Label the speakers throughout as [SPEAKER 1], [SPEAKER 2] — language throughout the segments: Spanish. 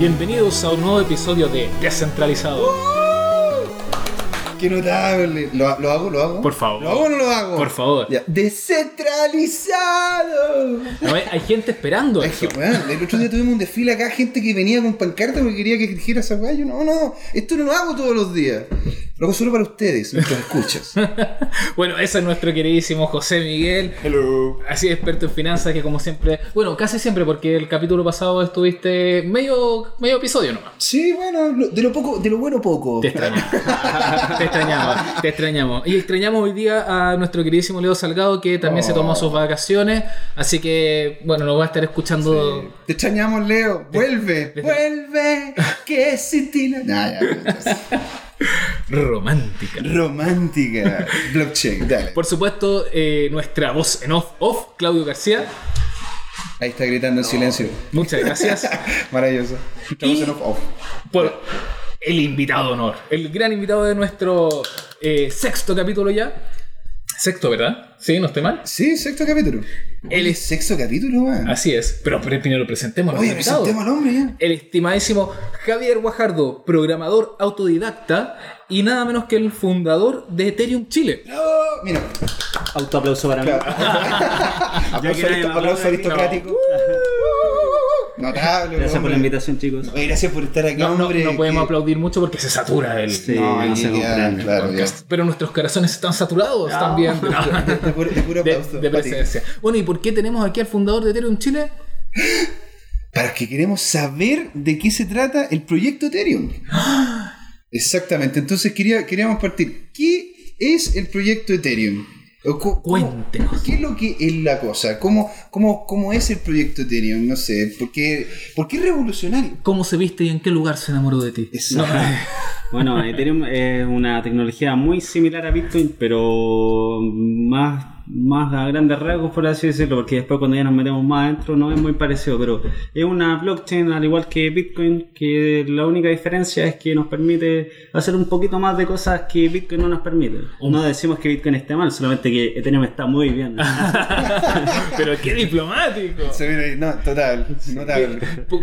[SPEAKER 1] Bienvenidos a un nuevo episodio de Descentralizado.
[SPEAKER 2] ¡Qué notable! ¿Lo, lo hago? ¿Lo hago?
[SPEAKER 1] Por favor.
[SPEAKER 2] ¿Lo hago o no lo hago?
[SPEAKER 1] Por favor.
[SPEAKER 2] Ya. ¡Descentralizado!
[SPEAKER 1] No, hay, hay gente esperando
[SPEAKER 2] Es que, el otro día tuvimos un desfile acá, gente que venía con pancarta porque quería que dijera esa weá. Yo, no, no, esto no lo hago todos los días. Lo hago solo para ustedes, nuestros escuchas.
[SPEAKER 1] Bueno, ese es nuestro queridísimo José Miguel.
[SPEAKER 2] Hello.
[SPEAKER 1] Así experto en finanzas que como siempre, bueno, casi siempre porque el capítulo pasado estuviste medio, medio episodio nomás.
[SPEAKER 2] Sí, bueno, lo- de lo poco, de lo bueno poco.
[SPEAKER 1] Te extrañamos. te extrañamos, te extrañamos. Y extrañamos hoy día a nuestro queridísimo Leo Salgado que también se tomó sus vacaciones. Así que, bueno, nos va a estar escuchando.
[SPEAKER 2] Te extrañamos, Leo. Vuelve, vuelve, que sin ti no- Nah, ya, ya.
[SPEAKER 1] Romántica.
[SPEAKER 2] Romántica. Blockchain, dale.
[SPEAKER 1] Por supuesto, eh, nuestra voz en off, off, Claudio García.
[SPEAKER 2] Ahí está gritando en silencio.
[SPEAKER 1] Muchas gracias
[SPEAKER 2] Maravilloso. Estamos en off, off.
[SPEAKER 1] por el invitado de honor, el gran invitado de nuestro eh, sexto capítulo ya. Sexto, ¿verdad? Sí, no estoy mal.
[SPEAKER 2] Sí, sexto capítulo.
[SPEAKER 1] Es-
[SPEAKER 2] sexto capítulo, man.
[SPEAKER 1] Así es. Pero primero presentemos
[SPEAKER 2] Oye, presentemos al hombre ya.
[SPEAKER 1] El estimadísimo Javier Guajardo, programador autodidacta y nada menos que el fundador de Ethereum Chile.
[SPEAKER 2] Oh, mira,
[SPEAKER 3] Autoaplauso para mí.
[SPEAKER 2] aplauso,
[SPEAKER 3] que nadie
[SPEAKER 2] aristo-
[SPEAKER 3] me
[SPEAKER 2] aplauso
[SPEAKER 3] aplaude.
[SPEAKER 2] aristocrático. Notable.
[SPEAKER 3] Gracias por la invitación, chicos.
[SPEAKER 2] Gracias por estar aquí,
[SPEAKER 1] No, no,
[SPEAKER 2] hombre.
[SPEAKER 1] no podemos
[SPEAKER 2] que-
[SPEAKER 1] aplaudir mucho porque se satura el.
[SPEAKER 3] Sí,
[SPEAKER 2] No,
[SPEAKER 3] se comprende.
[SPEAKER 2] claro.
[SPEAKER 1] Pero nuestros corazones están saturados también
[SPEAKER 2] De, de puro, de puro aplauso.
[SPEAKER 1] de presencia. Bueno, ¿y por qué tenemos aquí al fundador de Ethereum Chile?
[SPEAKER 2] Para que queremos saber de qué se trata el proyecto Ethereum. Exactamente. Entonces quería, queríamos partir. ¿Qué es el proyecto Ethereum? Cómo-
[SPEAKER 1] Cuéntenos.
[SPEAKER 2] ¿Qué es lo que es la cosa? ¿Cómo, cómo, cómo es el proyecto Ethereum? No sé. ¿Por qué, por qué es revolucionario?
[SPEAKER 1] ¿Cómo se viste y en qué lugar se enamoró de ti?
[SPEAKER 3] Bueno, Ethereum es una tecnología muy similar a Bitcoin, pero más, más a grandes rasgos, por así decirlo, porque después cuando ya nos metemos más adentro no es muy parecido, pero es una blockchain al igual que Bitcoin, que la única diferencia es que nos permite hacer un poquito más de cosas que Bitcoin no nos permite. No decimos que Bitcoin esté mal, solamente que Ethereum está muy bien.
[SPEAKER 1] Pero qué diplomático.
[SPEAKER 2] No, total.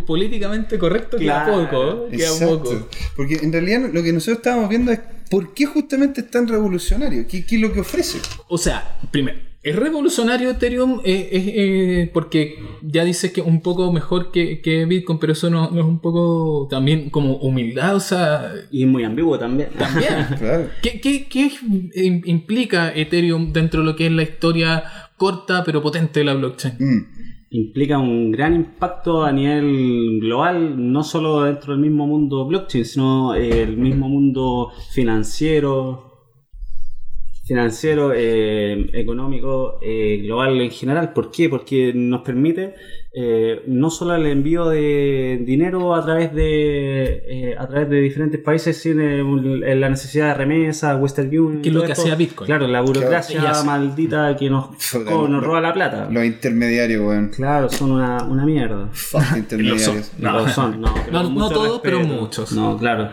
[SPEAKER 1] Políticamente correcto queda
[SPEAKER 3] Claro.
[SPEAKER 1] poco. ¿eh? Queda poco.
[SPEAKER 2] Porque en realidad lo que nosotros estábamos viendo es por qué justamente es tan revolucionario. ¿Qué, qué es lo que ofrece?
[SPEAKER 1] O sea, primero, es revolucionario Ethereum eh, eh, eh, porque ya dices que un poco mejor que, que Bitcoin, pero eso no, no es un poco también como humildad, o sea,
[SPEAKER 3] y muy ambiguo también.
[SPEAKER 1] también.
[SPEAKER 2] Claro.
[SPEAKER 1] ¿Qué, qué, qué im- implica Ethereum dentro de lo que es la historia corta pero potente de la blockchain?
[SPEAKER 2] Mm.
[SPEAKER 3] Implica un gran impacto a nivel global, no solo dentro del mismo mundo blockchain, sino eh, el mismo mundo financiero, financiero, eh, económico, eh, global en general. ¿Por qué? Porque nos permite eh, no solo el envío de dinero a través de eh, a través de diferentes países sin un- la necesidad de remesa, Western Union,
[SPEAKER 1] Que es lo que
[SPEAKER 3] esto.
[SPEAKER 1] hacía Bitcoin.
[SPEAKER 3] Claro, la burocracia
[SPEAKER 1] Claro.
[SPEAKER 3] maldita que nos, roba la plata.
[SPEAKER 2] Los intermediarios, weón.
[SPEAKER 3] Claro, son una, una mierda.
[SPEAKER 2] Intermediarios.
[SPEAKER 1] No.
[SPEAKER 3] Son, no,
[SPEAKER 1] No, todos, pero muchos.
[SPEAKER 3] No, claro.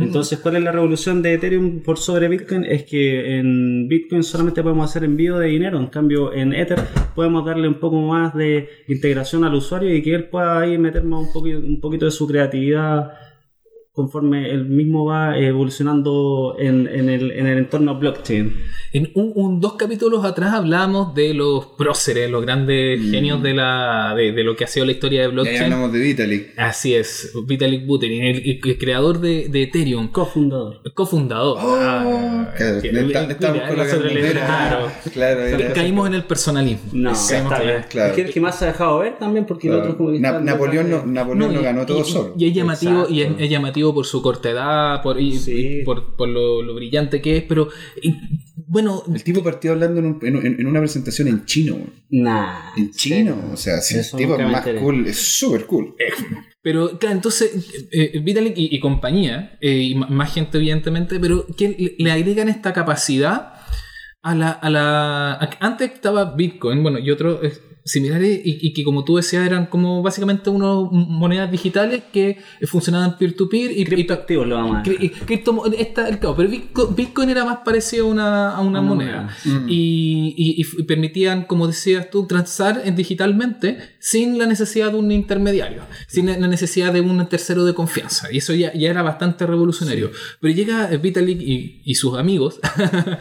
[SPEAKER 3] Entonces, ¿cuál es la revolución de Ethereum por sobre Bitcoin? Es que en Bitcoin solamente podemos hacer envío de dinero, en cambio en Ether podemos darle un poco más de integración al usuario y que él pueda ahí meter más un poquito, un poquito de su creatividad conforme él mismo va evolucionando en, en el, en el entorno blockchain.
[SPEAKER 1] En un, un- dos capítulos atrás hablábamos de los próceres, los grandes genios de, la, de, de lo que ha sido la historia de blockchain.
[SPEAKER 2] ya hablamos de Vitalik.
[SPEAKER 1] Así es, Vitalik Buterin, el, el- el creador de, de Ethereum,
[SPEAKER 3] Cofundador.
[SPEAKER 1] cofundador.
[SPEAKER 2] Oh,
[SPEAKER 1] Ah,
[SPEAKER 2] claro,
[SPEAKER 1] que-
[SPEAKER 2] le está-
[SPEAKER 1] el-
[SPEAKER 2] le estamos
[SPEAKER 1] mira, le-
[SPEAKER 2] bandera.
[SPEAKER 1] claro.
[SPEAKER 2] Claro, era-
[SPEAKER 1] Caímos en el personalismo.
[SPEAKER 3] No, está
[SPEAKER 1] en-
[SPEAKER 3] bien.
[SPEAKER 2] claro.
[SPEAKER 3] Es que el que más se ha dejado ver también, porque el
[SPEAKER 2] claro.
[SPEAKER 3] otro como que
[SPEAKER 2] Na-
[SPEAKER 3] está-
[SPEAKER 2] Napoleón no, Napoleón
[SPEAKER 1] No,
[SPEAKER 2] no
[SPEAKER 1] y-
[SPEAKER 2] ganó todo
[SPEAKER 1] y-
[SPEAKER 2] solo.
[SPEAKER 1] Y es llamativo, y es, es llamativo por su corta edad, por, y-
[SPEAKER 3] Sí.
[SPEAKER 1] y por, por lo, lo brillante que es, pero y, bueno,
[SPEAKER 2] El tipo partió hablando en, un- en- en- una presentación en chino. weón.
[SPEAKER 3] Nah.
[SPEAKER 2] En chino. O sea, si el tipo es más cool, es súper cool.
[SPEAKER 1] Pero claro, entonces eh, Vitalik y, y compañía, eh, y más gente evidentemente, pero que le, agregan esta capacidad a la... A la a- antes estaba Bitcoin, bueno, y otro... similares y, y que como tú decías eran como básicamente unas monedas digitales que funcionaban peer-to-peer y, y,
[SPEAKER 3] Criptoactivos lo vamos a
[SPEAKER 1] Cri- y criptomo- esta- el cabo, pero Bitco- Bitcoin era más parecido a una, a una
[SPEAKER 3] Una
[SPEAKER 1] moneda.
[SPEAKER 3] moneda.
[SPEAKER 1] Y, y- permitían, como decías tú, transar en digitalmente sin la necesidad de un intermediario, sin la necesidad de un tercero de confianza. Y eso ya, ya era bastante revolucionario. Pero llega Vitalik y, y sus amigos,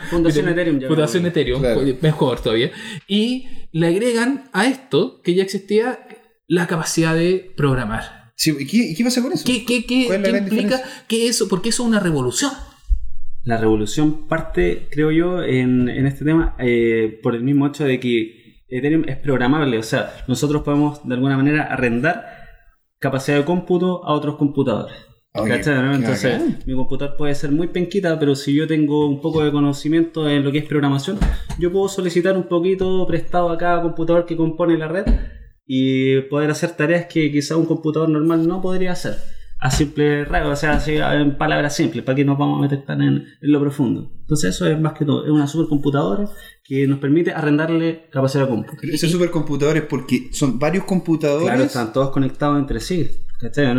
[SPEAKER 3] Fundación Ethereum.
[SPEAKER 1] Fundación. Ethereum,
[SPEAKER 2] Claro.
[SPEAKER 1] mejor todavía, y le agregan a esto que ya existía la capacidad de programar.
[SPEAKER 2] Sí, ¿y, qué, y qué pasa con eso?
[SPEAKER 1] ¿Qué, qué, qué-
[SPEAKER 2] ¿Cuál es la
[SPEAKER 1] qué implica que eso? Porque eso es una revolución.
[SPEAKER 3] La revolución parte, creo yo, en, en este tema eh, por el mismo hecho de que Ethereum es programable. O sea, nosotros podemos de alguna manera arrendar capacidad de cómputo a otros computadores. Entonces, mi computador puede ser muy penquita, pero si yo tengo un poco de conocimiento en lo que es programación, yo puedo solicitar un poquito prestado a cada computador que compone la red y poder hacer tareas que quizá un computador normal no podría hacer. A simple rasgo, o sea, así, en palabras simples, para que nos vamos a meter tan en, en lo profundo. Entonces, eso es más que todo, es una supercomputadora que nos permite arrendarle capacidad de cómputo.
[SPEAKER 2] Pero esos supercomputadores, porque son varios computadores.
[SPEAKER 3] Claro, están todos conectados entre sí.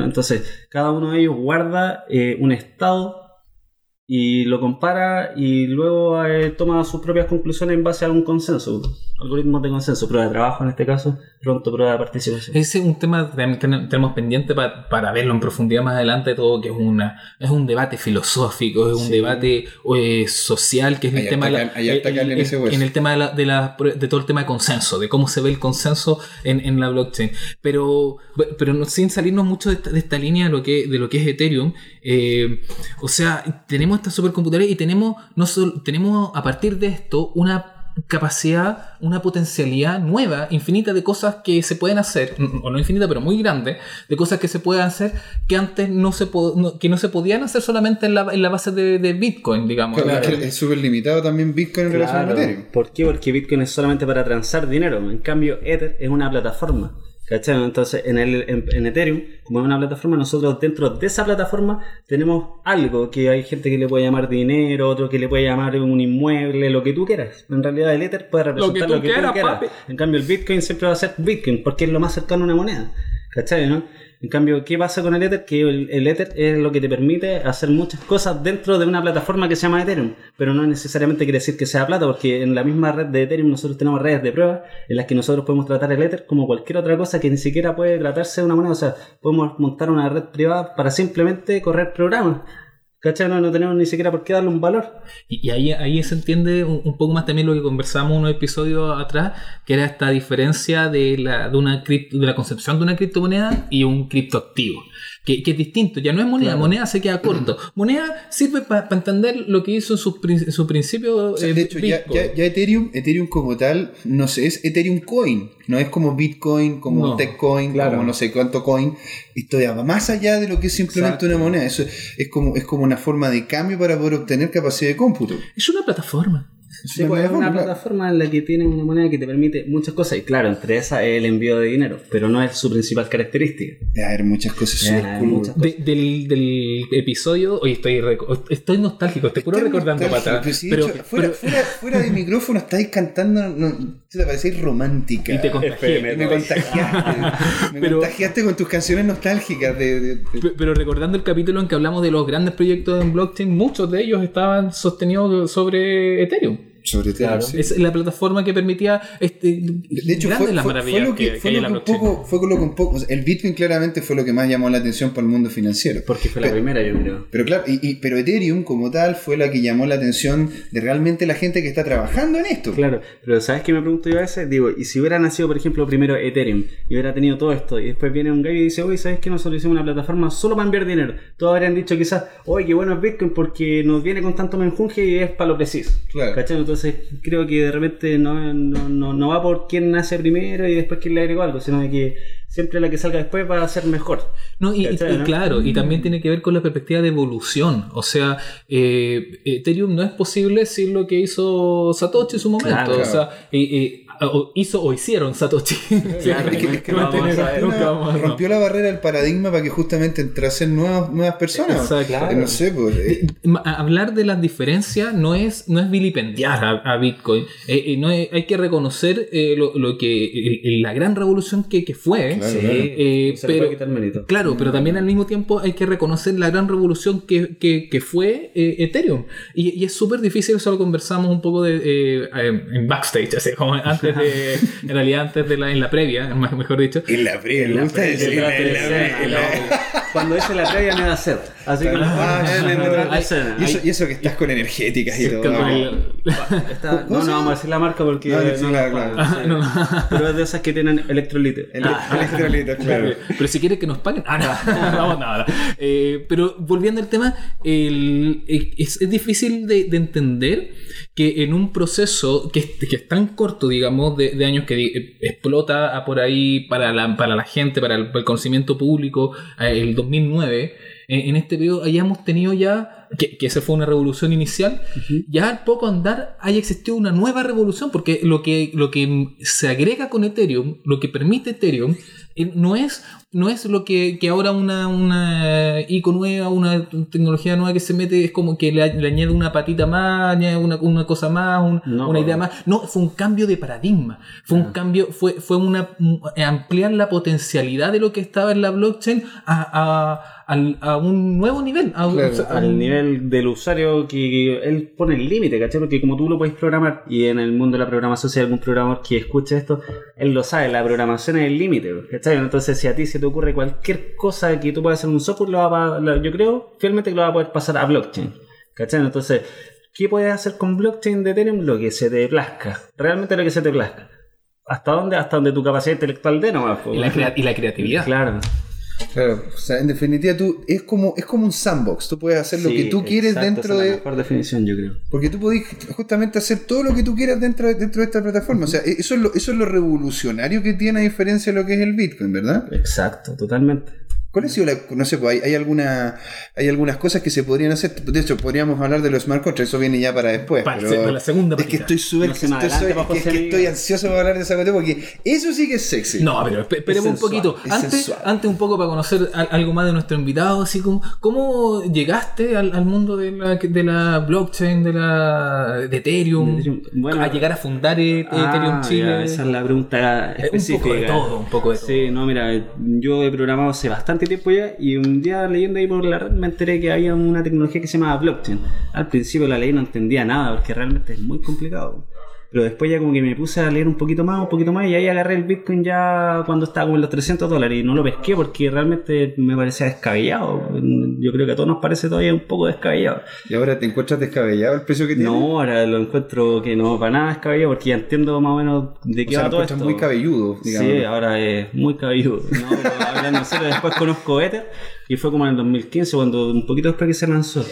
[SPEAKER 3] Entonces, cada uno de ellos guarda eh, un estado y lo compara y luego eh, toma sus propias conclusiones en base a un consenso. Algoritmos de consenso, prueba de trabajo en este caso, pronto prueba de participación.
[SPEAKER 1] Ese es un tema que tenemos pendiente pa- para verlo en profundidad más adelante, todo que es una es un debate filosófico, es un
[SPEAKER 3] Sí.
[SPEAKER 1] debate eh, social, que es el tema
[SPEAKER 2] hay harta
[SPEAKER 1] el-
[SPEAKER 2] en
[SPEAKER 1] tema de, la, de, la- de todo el tema de consenso, de cómo se ve el consenso en, en la blockchain. Pero, pero no- sin salirnos mucho de esta, de esta línea de lo que, de lo que es Ethereum, eh, o sea, tenemos estas supercomputadoras y tenemos, no solo, tenemos a partir de esto una capacidad, una potencialidad nueva, infinita de cosas que se pueden hacer, o no infinita, pero muy grande, de cosas que se pueden hacer que antes no se, po- no- que no se podían hacer solamente en la, en la base de, de Bitcoin, digamos.
[SPEAKER 2] Claro,
[SPEAKER 3] Claro.
[SPEAKER 2] es que súper limitado también Bitcoin en relación a
[SPEAKER 3] Claro.
[SPEAKER 2] Ethereum.
[SPEAKER 3] ¿Por qué? Porque Bitcoin es solamente para transar dinero. En cambio, Ether es una plataforma. ¿Cachai? Entonces, en, el, en, en Ethereum, como es una plataforma, nosotros dentro de esa plataforma tenemos algo que hay gente que le puede llamar dinero, otro que le puede llamar un inmueble, lo que tú quieras. En realidad, el Ether puede representar
[SPEAKER 1] tú quieras, papi.
[SPEAKER 3] En cambio, el Bitcoin siempre va a ser Bitcoin porque es lo más cercano a una moneda. ¿Cachai? ¿no? En cambio, ¿qué pasa con el Ether? Que el, el Ether es lo que te permite hacer muchas cosas dentro de una plataforma que se llama Ethereum, pero no necesariamente quiere decir que sea plata, porque en la misma red de Ethereum nosotros tenemos redes de prueba en las que nosotros podemos tratar el Ether como cualquier otra cosa que ni siquiera puede tratarse de una moneda. O sea, podemos montar una red privada para simplemente correr programas. ¿Cachai? No, no tenemos ni siquiera por qué darle un valor.
[SPEAKER 1] Y, ahí, ahí se entiende un, poco más también lo que conversamos unos episodios atrás, que era esta diferencia de la, de una de la concepción de una criptomoneda y un criptoactivo. Que, que es distinto, ya no es moneda,
[SPEAKER 3] Claro.
[SPEAKER 1] moneda se queda corto. Moneda sirve para entender lo que hizo en su, en su principio.
[SPEAKER 2] O sea,
[SPEAKER 1] eh,
[SPEAKER 2] de hecho, ya, ya, ya Ethereum, Ethereum como tal, no sé, es Ethereum Coin. No es como Bitcoin, como
[SPEAKER 1] No,
[SPEAKER 2] Techcoin,
[SPEAKER 3] claro.
[SPEAKER 2] como no sé cuánto coin. Esto ya va más allá de lo que es simplemente
[SPEAKER 3] Exacto.
[SPEAKER 2] una moneda. Eso es como, es como una forma de cambio para poder obtener capacidad de cómputo.
[SPEAKER 1] Es una plataforma.
[SPEAKER 3] Sí, pues, es una
[SPEAKER 2] plataforma,
[SPEAKER 3] en la que tienes una moneda que te permite muchas cosas. Y claro, entre esas es el envío de dinero, pero no es su principal característica.
[SPEAKER 2] Debe haber muchas cosas
[SPEAKER 3] Debe
[SPEAKER 2] súper
[SPEAKER 3] haber
[SPEAKER 2] cool.
[SPEAKER 3] muchas
[SPEAKER 1] De- del, del episodio, hoy estoy, estoy nostálgico, estoy puro recordando
[SPEAKER 2] sí,
[SPEAKER 1] pero,
[SPEAKER 2] fuera,
[SPEAKER 1] pero-
[SPEAKER 2] fuera, fuera de micrófono estáis cantando, no, te parecéis romántica.
[SPEAKER 1] y te contagié.
[SPEAKER 3] FM.
[SPEAKER 2] me contagiaste. me
[SPEAKER 1] Pero-
[SPEAKER 2] contagiaste con tus canciones nostálgicas de, de- de-
[SPEAKER 1] Pe- Pero recordando el capítulo en que hablamos de los grandes proyectos en blockchain, muchos de ellos estaban sostenidos sobre Ethereum.
[SPEAKER 2] Sobre todo.
[SPEAKER 3] Claro.
[SPEAKER 2] sí.
[SPEAKER 1] Es la plataforma que permitía este,
[SPEAKER 2] De hecho,
[SPEAKER 1] grandes
[SPEAKER 2] fue,
[SPEAKER 1] las
[SPEAKER 2] fue-
[SPEAKER 1] maravillas
[SPEAKER 2] fue lo que,
[SPEAKER 1] que,
[SPEAKER 2] fue
[SPEAKER 1] hay
[SPEAKER 2] lo
[SPEAKER 1] en la
[SPEAKER 2] que un
[SPEAKER 1] blockchain.
[SPEAKER 2] poco, fue con lo que un poco, o sea, el Bitcoin claramente fue lo que más llamó la atención para el mundo financiero.
[SPEAKER 3] Porque fue la
[SPEAKER 2] Pero-
[SPEAKER 3] primera, yo creo.
[SPEAKER 2] Pero claro, y, y- pero Ethereum como tal fue la que llamó la atención de realmente la gente que está trabajando en esto.
[SPEAKER 3] Claro, pero ¿sabes qué me pregunto yo a veces? Digo, y si hubiera nacido, por ejemplo, primero Ethereum y hubiera tenido todo esto, y después viene un gallo y dice, oye, ¿sabes qué? Nosotros hicimos una plataforma solo para enviar dinero. Todos habrían dicho quizás, oye, qué bueno es Bitcoin porque nos viene con tanto menjunje y es para lo preciso.
[SPEAKER 2] Claro.
[SPEAKER 3] ¿Cachai? Entonces creo que de repente no, no, no, no va por quién nace primero y después quién le agregó algo, sino de que siempre la que salga después va a ser mejor.
[SPEAKER 1] No, y, claro, y también tiene que ver con la perspectiva de evolución. O sea, eh, Ethereum no es posible sin lo que hizo Satoshi en su momento.
[SPEAKER 3] Claro.
[SPEAKER 1] O sea, eh, eh, o hizo o hicieron Satoshi.
[SPEAKER 2] Rompió, la barrera del paradigma para que justamente entrasen nuevas, nuevas personas.
[SPEAKER 1] Exacto.
[SPEAKER 3] Claro.
[SPEAKER 2] Eh, No sé, pues. eh,
[SPEAKER 1] Ma- Hablar de las diferencias no es, no es vilipendiar a, a Bitcoin. Eh, eh, no es- hay que reconocer eh, lo, lo que la gran revolución que, que fue.
[SPEAKER 2] Claro,
[SPEAKER 3] Sí.
[SPEAKER 1] Eh, pero-. Claro, también al mismo tiempo hay que reconocer la gran revolución que, que- que fue eh, Ethereum. Y, y es súper difícil, eso lo conversamos un poco de, eh, en backstage, así como antes de, en realidad antes de la, en la previa, me- mejor dicho.
[SPEAKER 2] En la previa, me gusta decir,
[SPEAKER 3] en la-. Cuando dice la previa me da sed. Así que
[SPEAKER 2] Ah,
[SPEAKER 3] la escena.
[SPEAKER 2] Y eso, que estás con energéticas y todo. ¿no?
[SPEAKER 1] el-
[SPEAKER 3] Está-
[SPEAKER 2] ¿Cómo
[SPEAKER 3] no, vamos a decir la marca porque
[SPEAKER 2] No.
[SPEAKER 3] Pero es de esas que tienen electrolito.
[SPEAKER 2] El- electrolitos, claro.
[SPEAKER 1] Pero si quieres que nos paguen. Ah, no. No. Eh, pero volviendo al tema, el- es, es difícil de entender que en un proceso que es, tan corto, digamos, de, de años que di- explota a por ahí para la, para la gente, para el, conocimiento público, eh, el 2009, en, en este periodo hayamos tenido ya, que, que esa fue una revolución inicial, ya al poco andar haya existido una nueva revolución, porque lo que, lo que se agrega con Ethereum, lo que permite Ethereum, eh, no es, no es lo que, que ahora una, una ICO nueva, una tecnología nueva que se mete, es como que le, le añade una patita más, añade una, una cosa más, un-
[SPEAKER 3] No.
[SPEAKER 1] una idea más. No, fue un cambio de paradigma. Fue un cambio, fue, fue una ampliar la potencialidad de lo que estaba en la blockchain a, a, al- a un nuevo nivel. a un-
[SPEAKER 2] Claro,
[SPEAKER 1] o sea, a
[SPEAKER 3] al nivel del usuario que él pone el límite, ¿cachai? Porque como tú lo puedes programar, y en el mundo de la programación, si hay algún programador que escuche esto, él lo sabe, la programación es el límite, ¿cachai? Entonces, si a ti se te ocurre cualquier cosa que tú puedas hacer en un software, lo va a- lo- yo creo fielmente que lo va a poder pasar a blockchain, ¿cachai? Entonces, ¿qué puedes hacer con blockchain de Ethereum? Lo que se te plazca, realmente lo que se te plazca. ¿Hasta dónde? Hasta donde tu capacidad intelectual de nomás.
[SPEAKER 1] y, la y la creatividad.
[SPEAKER 3] Claro.
[SPEAKER 2] Claro, o sea, en definitiva tú es como es como un sandbox, tú puedes hacer lo
[SPEAKER 3] Sí,
[SPEAKER 2] que tú quieres
[SPEAKER 3] exacto,
[SPEAKER 2] dentro
[SPEAKER 3] esa es
[SPEAKER 2] de
[SPEAKER 3] mejor definición, yo creo.
[SPEAKER 2] porque tú podés justamente hacer todo lo que tú quieras dentro de, dentro de esta plataforma, o sea, eso es lo eso es lo revolucionario que tiene a diferencia de lo que es el Bitcoin, ¿verdad?
[SPEAKER 3] Exacto, totalmente.
[SPEAKER 2] ¿Cuál ha sido la, no sé, pues hay, hay alguna hay algunas cosas que se podrían hacer, de hecho podríamos hablar de los smart contracts, eso viene ya para después,
[SPEAKER 1] Para
[SPEAKER 2] pero
[SPEAKER 1] la segunda
[SPEAKER 2] es que estoy súper
[SPEAKER 3] No
[SPEAKER 2] estoy,
[SPEAKER 3] bajo
[SPEAKER 2] que- estoy ansioso para hablar de esa cuestión porque eso sí que es sexy.
[SPEAKER 1] No, pero espe- esperemos un
[SPEAKER 3] sensual,
[SPEAKER 1] poquito.
[SPEAKER 2] es
[SPEAKER 1] Antes, antes un poco para conocer al- algo más de nuestro invitado, así como cómo llegaste al, al mundo de la, de la blockchain, de la de Ethereum.
[SPEAKER 3] Bueno,
[SPEAKER 1] a llegar a fundar e-
[SPEAKER 3] Ah,
[SPEAKER 1] Ethereum Chile.
[SPEAKER 3] ya, esa es la pregunta
[SPEAKER 1] Eh, un
[SPEAKER 3] específica.
[SPEAKER 1] poco de todo, un poco de todo.
[SPEAKER 3] Sí, no, mira, yo he programado hace bastante tiempo ya y un día leyendo ahí por la red me enteré que había una tecnología que se llamaba blockchain. Al principio la leí no entendía nada porque realmente es muy complicado. Pero después ya como que me puse a leer un poquito más, un poquito más y ahí agarré el Bitcoin ya cuando estaba como en los 300 dólares y no lo pesqué porque realmente me parecía descabellado. Yo creo que a todos nos parece todavía un poco descabellado.
[SPEAKER 2] Y ahora te encuentras descabellado el precio que tiene.
[SPEAKER 3] No, ahora lo encuentro que no para nada descabellado porque ya entiendo más o menos de
[SPEAKER 2] o
[SPEAKER 3] qué
[SPEAKER 2] sea,
[SPEAKER 3] va
[SPEAKER 2] lo
[SPEAKER 3] todo esto.
[SPEAKER 2] muy cabelludo, digamos.
[SPEAKER 3] Sí, ahora es muy cabelludo. No, pero hablando en serio, después conozco Ether y fue como en el 2015, cuando un poquito después que se lanzó.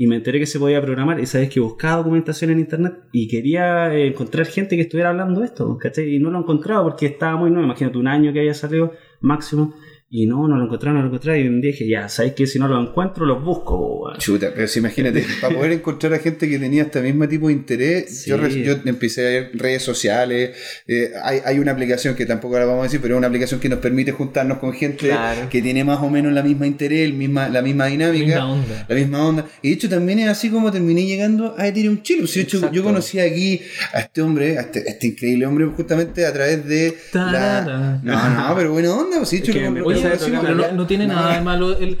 [SPEAKER 3] Y me enteré que se podía programar y sabes que buscaba documentación en internet y quería eh, encontrar gente que estuviera hablando de esto, ¿cachai? Y no lo encontraba porque estaba muy nuevo, imagínate un año que había salido máximo. Y no, no lo encontraba, no lo encontraba. Y un día dije, ya, ¿sabes que Si no lo encuentro, los busco.
[SPEAKER 2] Chuta, pero si imagínate, para poder encontrar a gente que tenía este mismo tipo de interés,
[SPEAKER 3] Sí.
[SPEAKER 2] yo, yo empecé a ver redes sociales, eh, hay, hay una aplicación que tampoco la vamos a decir, pero es una aplicación que nos permite juntarnos con gente
[SPEAKER 3] Claro.
[SPEAKER 2] que tiene más o menos la misma interés, el misma, la misma dinámica,
[SPEAKER 1] Misma onda.
[SPEAKER 2] la misma onda. Y de hecho también es así como terminé llegando a Ethereum Chile. Pues, de hecho, yo conocí aquí a este hombre, a este, a este increíble hombre, justamente a través de la... No, no, pero buena onda, pues, de hecho,
[SPEAKER 3] Es que
[SPEAKER 2] lo-
[SPEAKER 3] me
[SPEAKER 2] lo
[SPEAKER 1] Oye,
[SPEAKER 3] Esa
[SPEAKER 2] conocimos
[SPEAKER 3] es
[SPEAKER 1] pero no, tiene nada de malo el,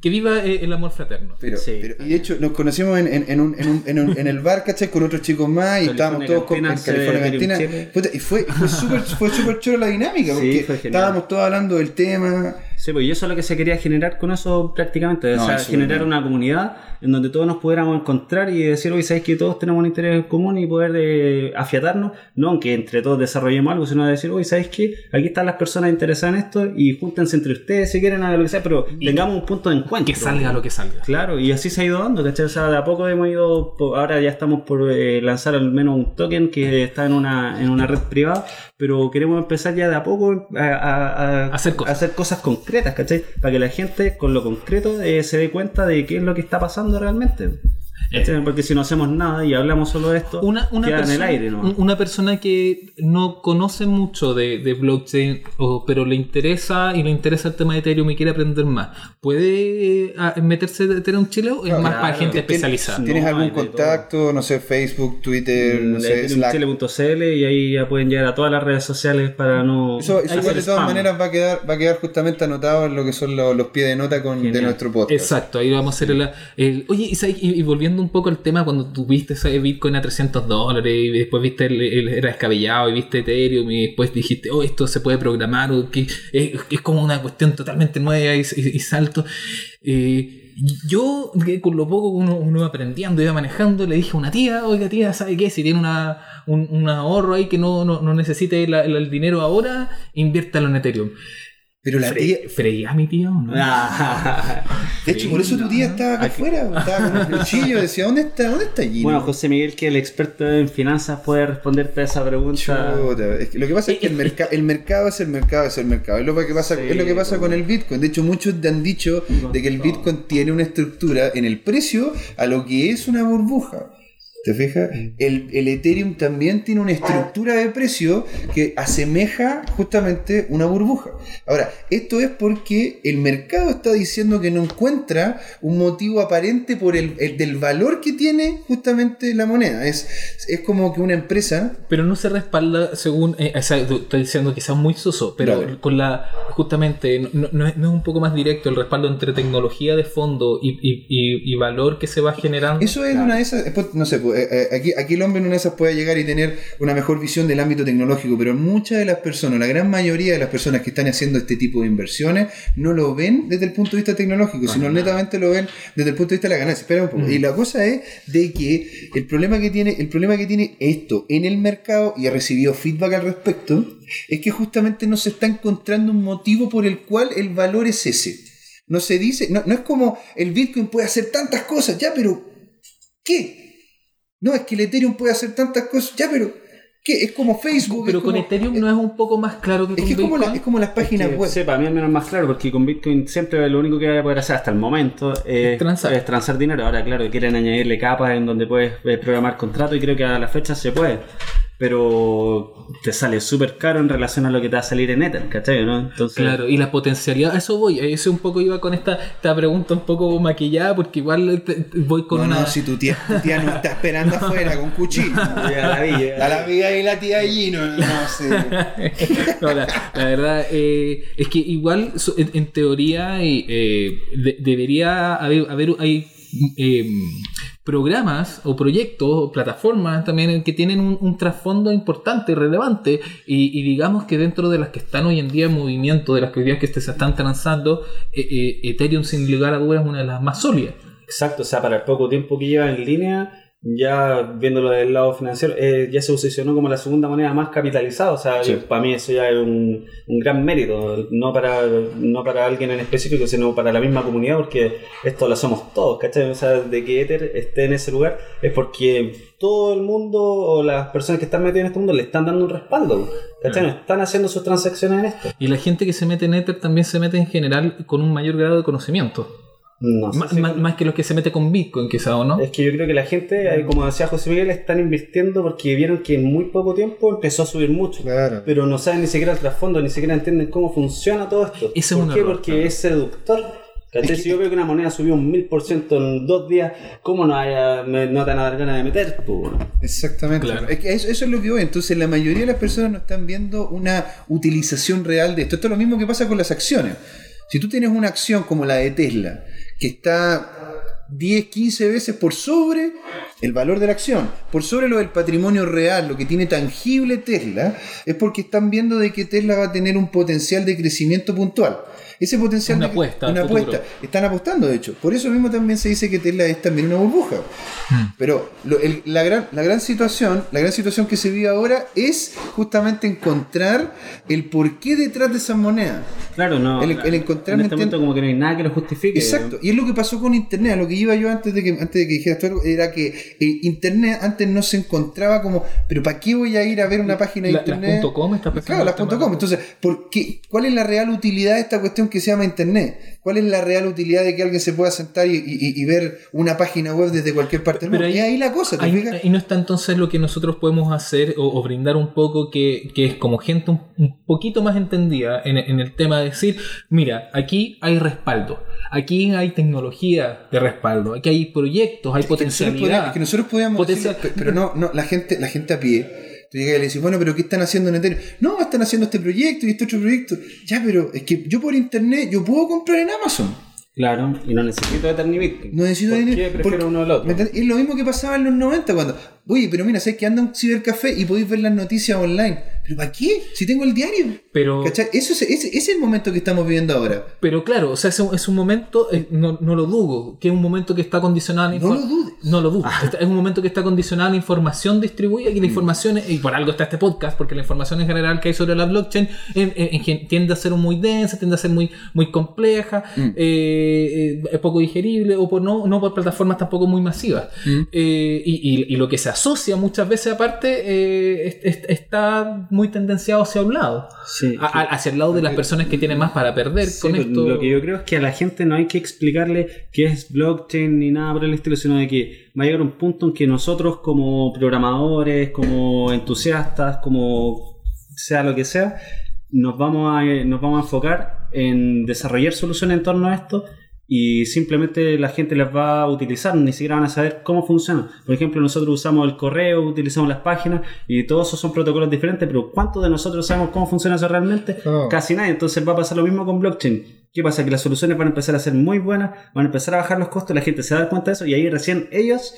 [SPEAKER 1] que viva eh, el amor fraterno.
[SPEAKER 2] Pero,
[SPEAKER 3] Sí.
[SPEAKER 2] pero- y de hecho nos conocimos en, en, en un, en, un, en, un- en el bar, ¿cachai? Con otros chicos más y estábamos todos con, en California. Puta, y fue, fue súper fue súper chulo la dinámica, porque estábamos todos hablando del tema.
[SPEAKER 3] Sí, pues y eso es lo que se quería generar con eso prácticamente,
[SPEAKER 2] No,
[SPEAKER 3] o sea, generar una comunidad en donde todos nos pudiéramos encontrar y decir, oye, sabéis que todos tenemos un interés en común y poder eh, afiatarnos, no aunque entre todos desarrollemos algo, sino decir, oye, sabéis que aquí están las personas interesadas en esto y júntense entre ustedes si quieren a lo que sea, pero tengamos un punto de encuentro.
[SPEAKER 1] Que salga lo que salga.
[SPEAKER 3] Claro, y así se ha ido dando, ¿cachai? O sea, de a poco hemos ido, ahora ya estamos por eh, lanzar al menos un token que está en una, en una red privada, pero queremos empezar ya de a poco a, a- a-
[SPEAKER 1] Hacer cosas.
[SPEAKER 3] a hacer cosas concretas, ¿cachai? Para que la gente con lo concreto eh, se dé cuenta de qué es lo que está pasando realmente. ¿Cachai? Porque si no hacemos nada y hablamos solo de esto,
[SPEAKER 1] Una, una
[SPEAKER 3] queda
[SPEAKER 1] persona,
[SPEAKER 3] en el aire, ¿no?
[SPEAKER 1] un- una persona que no conoce mucho de, de blockchain, o- pero le interesa y le interesa el tema de Ethereum y quiere aprender más, ¿puede eh, a- meterse de Ethereum Chile o es
[SPEAKER 2] Claro,
[SPEAKER 1] más para gente
[SPEAKER 2] ¿Tien-
[SPEAKER 1] especializada?
[SPEAKER 2] ¿Tienes
[SPEAKER 3] No,
[SPEAKER 2] algún contacto? No sé, Facebook, Twitter, no sé, Slack.
[SPEAKER 3] Chile.cl y ahí ya pueden llegar a todas las redes sociales para no.
[SPEAKER 2] Eso, eso de todas
[SPEAKER 3] spam.
[SPEAKER 2] maneras va a quedar, va a quedar justamente anotado en lo que son los, los pies de nota con, de nuestro podcast.
[SPEAKER 1] Exacto, ahí vamos a hacer el... el- oye, y, y- y volviendo un poco al tema, cuando tú viste ese Bitcoin a 300 dólares y después viste el, el- era descabellado y viste Ethereum y después dijiste, oh, esto se puede programar o que es, como una cuestión totalmente nueva y, salto. Eh, yo, con lo poco que uno, uno aprendiendo, iba manejando, le dije a una tía, oiga tía, ¿sabe qué? Si tiene una, un, ahorro ahí que no, no, no necesite la- el dinero ahora, inviértalo en Ethereum.
[SPEAKER 2] Pero la tía,
[SPEAKER 1] Fre- ¿Freía a mi tía o no?
[SPEAKER 3] Ah.
[SPEAKER 2] de hecho, por eso tu tía estaba acá afuera, estaba con el cuchillo, decía, ¿dónde está, dónde está Gino?
[SPEAKER 3] bueno, José Miguel, que el experto en finanzas puede responderte a esa pregunta.
[SPEAKER 2] Chuta, es que lo que pasa es que el, merca- el mercado es el mercado, es el mercado. Es lo que pasa,
[SPEAKER 3] Sí,
[SPEAKER 2] es lo que pasa
[SPEAKER 3] como-
[SPEAKER 2] con el Bitcoin. De hecho, muchos te han dicho de que el Bitcoin tiene una estructura en el precio a lo que es una burbuja. ¿Te fijas? El, el Ethereum también tiene una estructura de precio que asemeja justamente una burbuja. Ahora, esto es porque el mercado está diciendo que no encuentra un motivo aparente por el, el- del valor que tiene justamente la moneda. Es, es como que una empresa
[SPEAKER 1] Pero no se respalda según. eh, o sea, estás diciendo quizás muy soso, pero con la. Justamente, no, no es, no es un poco más directo el respaldo entre tecnología de fondo y, y- y- y valor que se va generando.
[SPEAKER 2] Eso es una de esas, no sé, pues, eh, eh, aquí, aquí el hombre en una de esas puede llegar y tener una mejor visión del ámbito tecnológico, pero muchas de las personas, la gran mayoría de las personas que están haciendo este tipo de inversiones, no lo ven desde el punto de vista tecnológico, sino netamente lo ven desde el punto de vista de la ganancia. Espera un poco. Y la cosa es de que el problema que tiene, el problema que tiene esto en el mercado, y ha recibido feedback al respecto, es que justamente no se está encontrando un motivo por el cual el valor es ese. No se dice, no, no es como el Bitcoin puede hacer tantas cosas, ya, pero ¿qué? No, es que el Ethereum puede hacer tantas cosas, ya, pero ¿qué? Es como Facebook.
[SPEAKER 1] pero
[SPEAKER 2] es
[SPEAKER 1] con
[SPEAKER 2] como-
[SPEAKER 1] Ethereum no es un poco más claro que
[SPEAKER 2] Es
[SPEAKER 1] con
[SPEAKER 2] que es como, la- es como las páginas
[SPEAKER 3] Que
[SPEAKER 2] web.
[SPEAKER 3] sepa, a mí al menos más claro, porque con Bitcoin siempre lo único que voy a poder hacer hasta el momento es,
[SPEAKER 1] Transar.
[SPEAKER 3] es transar dinero. Ahora, claro, quieren añadirle capas en donde puedes eh, programar contratos y creo que a la fecha se puede. Pero te sale súper caro en relación a lo que te va a salir en Ether, ¿cachai? ¿no? Entonces,
[SPEAKER 1] Claro, y la potencialidad, a eso voy, a eso un poco iba con esta, esta pregunta un poco maquillada, porque igual te- te- voy con
[SPEAKER 2] no,
[SPEAKER 1] una...
[SPEAKER 2] no, si tu tía, tu tía no está esperando afuera con cuchillo.
[SPEAKER 3] a la villa.
[SPEAKER 2] A la amiga y la tía allí, no, no sé.
[SPEAKER 1] No, la, la verdad eh, es que igual en, en teoría eh, de- debería haber, haber hay, eh, programas o proyectos o plataformas también que tienen un, trasfondo importante, relevante y, digamos que dentro de las que están hoy en día en movimiento, de las que que se están transando, eh, eh, Ethereum sin lugar a dudas es una de las más sólidas.
[SPEAKER 3] Exacto, o sea, para el poco tiempo que lleva en línea, ya viéndolo del lado financiero, eh, ya se posicionó como la segunda moneda más capitalizada. O sea,
[SPEAKER 2] Sí.
[SPEAKER 3] para mí eso ya es un, un gran mérito, no para, no para alguien en específico, sino para la misma comunidad, porque esto lo hacemos todos, ¿cachai? O sea, de que Ether esté en ese lugar es porque todo el mundo o las personas que están metidas en este mundo le están dando un respaldo, ¿cachai? Están haciendo sus transacciones en esto.
[SPEAKER 1] Y la gente que se mete en Ether también se mete en general con un mayor grado de conocimiento.
[SPEAKER 3] No sé si-
[SPEAKER 1] más que los que se mete con Bitcoin, quizá, ¿o no?
[SPEAKER 3] Es que yo creo que la gente, eh, como decía José Miguel, están invirtiendo porque vieron que en muy poco tiempo empezó a subir mucho.
[SPEAKER 2] Claro.
[SPEAKER 3] Pero no saben ni siquiera el trasfondo, ni siquiera entienden cómo funciona todo esto.
[SPEAKER 1] Ese es
[SPEAKER 3] ¿Por qué?
[SPEAKER 1] error,
[SPEAKER 3] Porque
[SPEAKER 1] claro.
[SPEAKER 3] es seductor. ¿Cachai? Si yo veo que una moneda subió un mil por ciento en dos días, ¿cómo no, haya, me- no te van a dar ganas de meter? Pues,
[SPEAKER 2] Exactamente.
[SPEAKER 1] Claro.
[SPEAKER 2] Es que eso, eso es lo que voy. Entonces, la mayoría de las personas no están viendo una utilización real de esto. Esto es lo mismo que pasa con las acciones. Si tú tienes una acción como la de Tesla, que está 10, 15 veces por sobre el valor de la acción, por sobre lo del patrimonio real, lo que tiene tangible Tesla, es porque están viendo de que Tesla va a tener un potencial de crecimiento puntual. Ese potencial
[SPEAKER 1] Una
[SPEAKER 2] de
[SPEAKER 1] apuesta
[SPEAKER 2] una apuesta. Están apostando, de hecho. Por eso mismo también se dice que Tesla es también una burbuja. Pero lo- el- la, gran, la gran situación, la gran situación que se vive ahora es justamente encontrar el porqué detrás de esas monedas.
[SPEAKER 3] claro, no.
[SPEAKER 2] El- el encontrar,
[SPEAKER 3] en
[SPEAKER 2] ¿me
[SPEAKER 3] este momento como que no hay nada que lo justifique.
[SPEAKER 2] Exacto. Y es lo que pasó con internet. Lo que iba yo antes de que antes de que dijeras tú algo, era que eh, Internet antes no se encontraba como, pero ¿para qué voy a ir a ver una página de
[SPEAKER 1] La-
[SPEAKER 2] Internet?
[SPEAKER 1] las .com, pensando
[SPEAKER 2] Claro, las .com. Entonces, ¿por qué? ¿cuál es la real utilidad de esta cuestión que se llama Internet? ¿Cuál es la real utilidad de que alguien se pueda sentar y, y- y ver una página web desde cualquier parte del mundo?
[SPEAKER 1] ahí-
[SPEAKER 2] es ahí la cosa, ¿te
[SPEAKER 1] Ahí,
[SPEAKER 2] fijas?
[SPEAKER 1] ahí no está entonces lo que nosotros podemos hacer o, o brindar un poco que, que es como gente un, un poquito más entendida en, en el tema de decir, mira, aquí hay respaldo, aquí hay tecnología de respaldo, aquí hay proyectos, hay potencialidad.
[SPEAKER 2] Que nosotros podíamos pe- pero no, no, la gente, la gente a pie. Tú llegas y le dices, bueno, pero ¿qué están haciendo en Ethereum? No, están haciendo este proyecto y este otro proyecto. Ya, pero es que yo por internet, yo puedo comprar en Amazon.
[SPEAKER 3] Claro, y no necesito Bitcoin.
[SPEAKER 2] No necesito
[SPEAKER 3] ¿Por
[SPEAKER 2] dinero.
[SPEAKER 3] qué prefiero
[SPEAKER 2] porque-
[SPEAKER 3] uno al otro?
[SPEAKER 2] Es lo mismo que pasaba en los 90 cuando, oye, pero mira, sabes que anda un cibercafé y podéis ver las noticias online. ¿Pero para qué? Si tengo el diario.
[SPEAKER 1] Pero,
[SPEAKER 2] ¿Cachai? Eso es, ese, ese es el momento que estamos viviendo ahora.
[SPEAKER 1] pero claro, o sea, es un, es un momento, eh, no, no lo dudo, que es un momento que está condicionado a la
[SPEAKER 2] No lo dudes.
[SPEAKER 1] No lo dudo. Está- Es un momento que está condicionado a la información distribuida y la información, es- y por algo está este podcast, porque la información en general que hay sobre la blockchain en- en- en gen- tiende a ser muy densa, tiende a ser muy, muy compleja, eh, eh, poco digerible, o por no, no por plataformas tampoco muy masivas. Eh, y, y- y lo que se asocia muchas veces aparte eh, es- es- está muy tendenciado hacia un lado.
[SPEAKER 3] Sí.
[SPEAKER 1] A- a- hacia el lado de las personas que tienen más para perder
[SPEAKER 3] Sí,
[SPEAKER 1] con
[SPEAKER 3] pues,
[SPEAKER 1] esto.
[SPEAKER 3] Lo que yo creo es que a la gente no hay que explicarle qué es blockchain ni nada por el estilo, sino de que va a llegar un punto en que nosotros como programadores, como entusiastas, como sea lo que sea, nos vamos a, nos vamos a enfocar en desarrollar soluciones en torno a esto y simplemente la gente las va a utilizar, ni siquiera van a saber cómo funciona. Por ejemplo, nosotros usamos el correo, utilizamos las páginas y todos esos son protocolos diferentes, pero ¿cuántos de nosotros sabemos cómo funciona eso realmente?
[SPEAKER 2] No.
[SPEAKER 3] Casi nadie. Entonces va a pasar lo mismo con blockchain. ¿Qué pasa? Que las soluciones van a empezar a ser muy buenas, van a empezar a bajar los costos, la gente se va a dar cuenta de eso y ahí recién ellos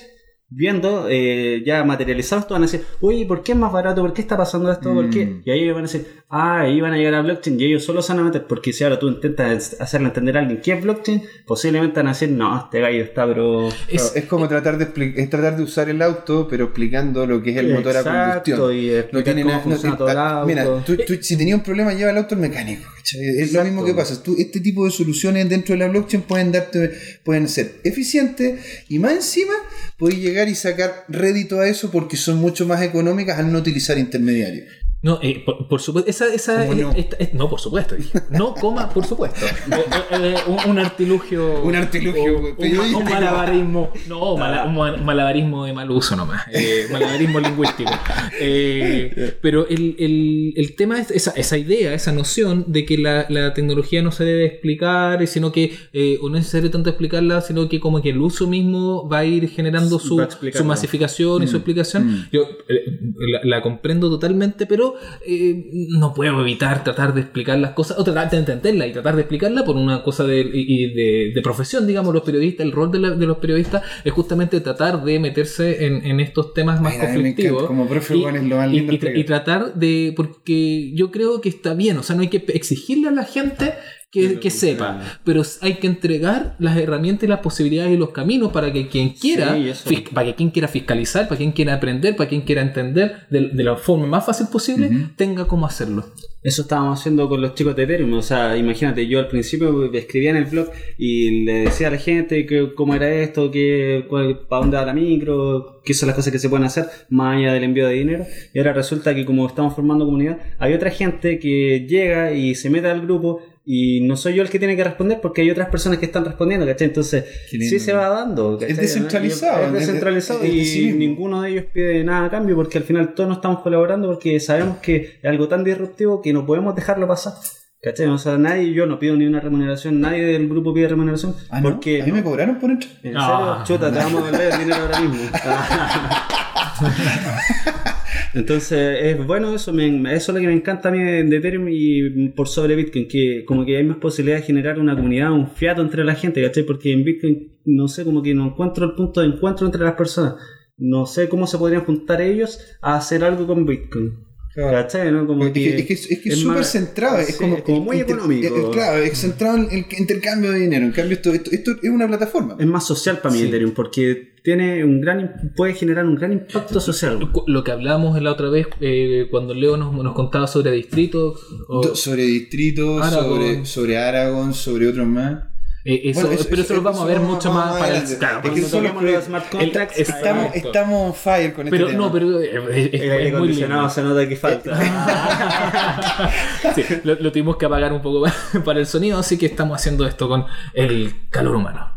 [SPEAKER 3] viendo eh, ya materializado esto van a decir, oye, ¿por qué es más barato? ¿Por qué está pasando esto? ¿Por qué?
[SPEAKER 2] Mm.
[SPEAKER 3] Y ahí ellos van a decir, ah, ahí van a llegar a blockchain y ellos solo se van a meter, porque si ahora tú intentas hacerle entender a alguien qué es blockchain, posiblemente van a decir, no, este gallo está, pero...
[SPEAKER 1] Es-
[SPEAKER 2] es como tratar de, es tratar de usar el auto, pero explicando lo que es el motor a
[SPEAKER 3] Exacto,
[SPEAKER 2] combustión.
[SPEAKER 3] y explicar cómo
[SPEAKER 2] nada-
[SPEAKER 3] funciona todo el auto.
[SPEAKER 2] Mira, tú- tú- si tenía un problema, lleva el auto al mecánico. Es lo mismo que pasa. Tú, este tipo de soluciones dentro de la blockchain pueden darte, pueden ser eficientes y más encima puedes llegar y sacar rédito a eso porque son mucho más económicas al no utilizar intermediarios.
[SPEAKER 1] No, eh, por, por supuesto, esa, esa
[SPEAKER 2] ¿Cómo no?
[SPEAKER 1] esta- esta- no, por supuesto. No, coma, por supuesto. Eh, eh, eh, un, un artilugio.
[SPEAKER 2] Un artilugio,
[SPEAKER 1] o-
[SPEAKER 2] güey,
[SPEAKER 1] un, malabarismo. No, mala- un ma- malabarismo de mal uso nomás. eh, malabarismo lingüístico. Eh, pero el, el- el tema es esa, esa idea, esa noción de que la, la tecnología no se debe explicar, sino que, eh, o no es necesario tanto explicarla, sino que como que el uso mismo va a ir generando su, su masificación y su
[SPEAKER 2] Mm,
[SPEAKER 1] explicación.
[SPEAKER 2] mm.
[SPEAKER 1] Yo eh, la, la comprendo totalmente, pero eh, no puedo evitar tratar de explicar las cosas, o tratar de entenderla y tratar de explicarla por una cosa de, y- de, de profesión, digamos, los periodistas, el rol de, la- de los periodistas es justamente tratar de meterse en, en estos temas más
[SPEAKER 2] Ay,
[SPEAKER 1] conflictivos.
[SPEAKER 2] como profe,
[SPEAKER 1] Y-
[SPEAKER 2] es lo más lindo
[SPEAKER 1] y tratar de, porque yo creo que está bien, o sea, no hay que exigirle a la gente que, sepa, pero hay que entregar las herramientas y las posibilidades y los caminos para que quien quiera,
[SPEAKER 3] Sí,
[SPEAKER 1] para que quien quiera fiscalizar, para quien quiera aprender, para quien quiera entender de, de la forma más fácil posible, tenga cómo hacerlo.
[SPEAKER 3] Eso estábamos haciendo con los chicos de Ethereum. O sea, imagínate, yo al principio escribía en el blog y le decía a la gente que, cómo era esto, que, cuál- para dónde va la micro, qué son las cosas que se pueden hacer más allá del envío de dinero. Y ahora resulta que como estamos formando comunidad, hay otra gente que llega y se mete al grupo y no soy yo el que tiene que responder porque hay otras personas que están respondiendo, ¿cachai? Entonces, sí se va dando. ¿cachai?
[SPEAKER 2] Es descentralizado,
[SPEAKER 3] Es descentralizado
[SPEAKER 2] es- es- es de sí
[SPEAKER 3] y
[SPEAKER 2] mismo.
[SPEAKER 3] ninguno de ellos pide nada a cambio porque al final todos nos estamos colaborando porque sabemos que es algo tan disruptivo que no podemos dejarlo pasar. ¿Cachai? O sea, nadie, yo no pido ni una remuneración, nadie del grupo pide remuneración.
[SPEAKER 2] Ah, ¿no?
[SPEAKER 3] porque
[SPEAKER 2] A mí me cobraron por entrar.
[SPEAKER 3] ¿En
[SPEAKER 1] Ah.
[SPEAKER 3] Chuta, te vamos a devolver el dinero ahora mismo. Entonces, es bueno eso, me- eso es lo que me encanta a mí de, Ethereum y por sobre Bitcoin, que como que hay más posibilidad de generar una comunidad, un fiato entre la gente, ¿cachai? Porque en Bitcoin, no sé, como que no encuentro el punto de encuentro entre las personas. No sé cómo se podrían juntar ellos a hacer algo con Bitcoin. ¿Cachai? ¿no? Como
[SPEAKER 2] Es que
[SPEAKER 3] que
[SPEAKER 2] es que es que es súper centrado, es
[SPEAKER 3] sí,
[SPEAKER 2] como,
[SPEAKER 3] muy
[SPEAKER 2] inter-
[SPEAKER 3] económico.
[SPEAKER 2] es- claro, es centrado en el intercambio de dinero. En cambio, esto, esto, esto es una plataforma.
[SPEAKER 3] es más social para mí
[SPEAKER 2] Sí.
[SPEAKER 3] Ethereum, porque tiene un gran, puede generar un gran impacto social.
[SPEAKER 1] Lo que hablábamos la otra vez eh, cuando Leo nos, nos contaba sobre distritos. o-
[SPEAKER 2] sobre distritos,
[SPEAKER 1] Aragón.
[SPEAKER 2] sobre, sobre Aragón, sobre otros más.
[SPEAKER 1] Eh, eso,
[SPEAKER 2] Bueno, eso-
[SPEAKER 1] pero eso,
[SPEAKER 2] eso-
[SPEAKER 1] lo vamos a ver mucho más
[SPEAKER 2] más
[SPEAKER 1] para el. claro,
[SPEAKER 2] Es que son los
[SPEAKER 3] smart contracts,
[SPEAKER 2] Estamos, estamos on fire con
[SPEAKER 1] pero
[SPEAKER 2] este
[SPEAKER 1] no,
[SPEAKER 2] tema.
[SPEAKER 1] pero eh, es, es-
[SPEAKER 3] el aire
[SPEAKER 1] es muy
[SPEAKER 3] acondicionado
[SPEAKER 1] lindo.
[SPEAKER 3] se nota que falta.
[SPEAKER 1] Sí, lo, lo tuvimos que apagar un poco para el sonido, así que estamos haciendo esto con el calor humano.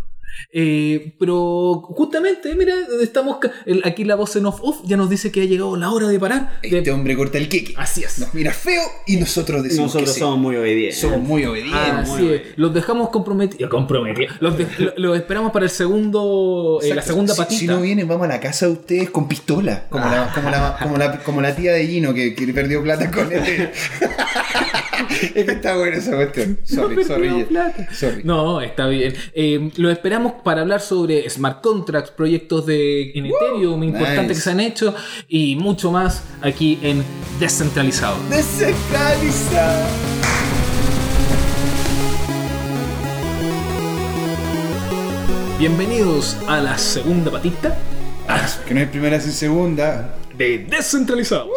[SPEAKER 1] Eh, pero justamente, mira, estamos el- aquí la voz en off off ya nos dice que ha llegado la hora de parar. de-
[SPEAKER 2] Este hombre corta el queque.
[SPEAKER 1] Así es.
[SPEAKER 2] Nos mira feo y nosotros decimos
[SPEAKER 3] Nosotros
[SPEAKER 2] que sí.
[SPEAKER 3] somos muy obedientes.
[SPEAKER 2] Somos muy obedientes.
[SPEAKER 1] Así
[SPEAKER 3] muy
[SPEAKER 1] es. Los dejamos comprometidos. Comprometidos. Los, de- los esperamos para el segundo. eh, la segunda
[SPEAKER 2] Si-
[SPEAKER 1] patita.
[SPEAKER 2] Si, no vienen, vamos a la casa de ustedes con pistola. Como, la, como, la, como, la, como la tía de Gino que, que perdió plata con este. es que está buena esa cuestión. Sorry,
[SPEAKER 1] plata.
[SPEAKER 2] sorry.
[SPEAKER 1] No, está bien. Eh, lo esperamos para hablar sobre smart contracts, proyectos de en Ethereum importantes
[SPEAKER 2] nice.
[SPEAKER 1] que se han hecho y mucho más aquí en Descentralizado.
[SPEAKER 2] Descentralizado.
[SPEAKER 1] Bienvenidos a la segunda patita
[SPEAKER 2] Que no hay primera sin segunda.
[SPEAKER 1] de Descentralizado.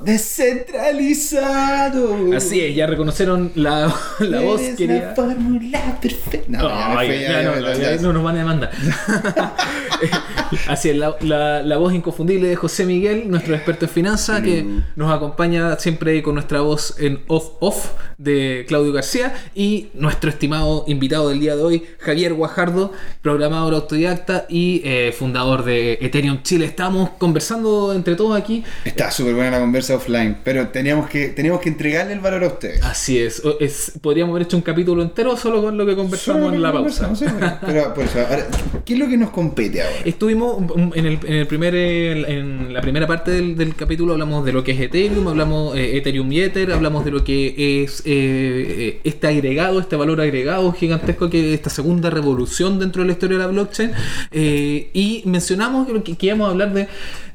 [SPEAKER 2] Descentralizado.
[SPEAKER 1] Así es, ya reconocieron la, la voz querida.
[SPEAKER 2] La fórmula perfecta. No, ya fui,
[SPEAKER 1] ya,
[SPEAKER 2] ya,
[SPEAKER 1] no,
[SPEAKER 2] ya,
[SPEAKER 1] no,
[SPEAKER 2] ya
[SPEAKER 1] no nos van a demandar. Así es, la, la- la voz inconfundible de José Miguel, nuestro experto en finanzas, que nos acompaña siempre con nuestra voz en off-off de Claudio García, y nuestro estimado invitado del día de hoy, Javier Guajardo, programador autodidacta y eh, fundador de Ethereum Chile. Estamos conversando entre todos aquí.
[SPEAKER 2] Está súper buena la conversa offline, pero teníamos que, teníamos que entregarle el valor a ustedes.
[SPEAKER 1] Así es, es- podríamos haber hecho un capítulo entero solo con lo que conversamos en la pausa.
[SPEAKER 2] Pero por eso, ahora, ¿qué es lo que nos compete ahora?
[SPEAKER 1] Estuvimos en el, en el primer eh, en la primera parte del, capítulo hablamos de lo que es Ethereum, hablamos eh, Ethereum y Ether, hablamos de lo que es eh, eh, este agregado, este valor agregado gigantesco que es esta segunda revolución dentro de la historia de la blockchain. Y mencionamos que, que íbamos a hablar de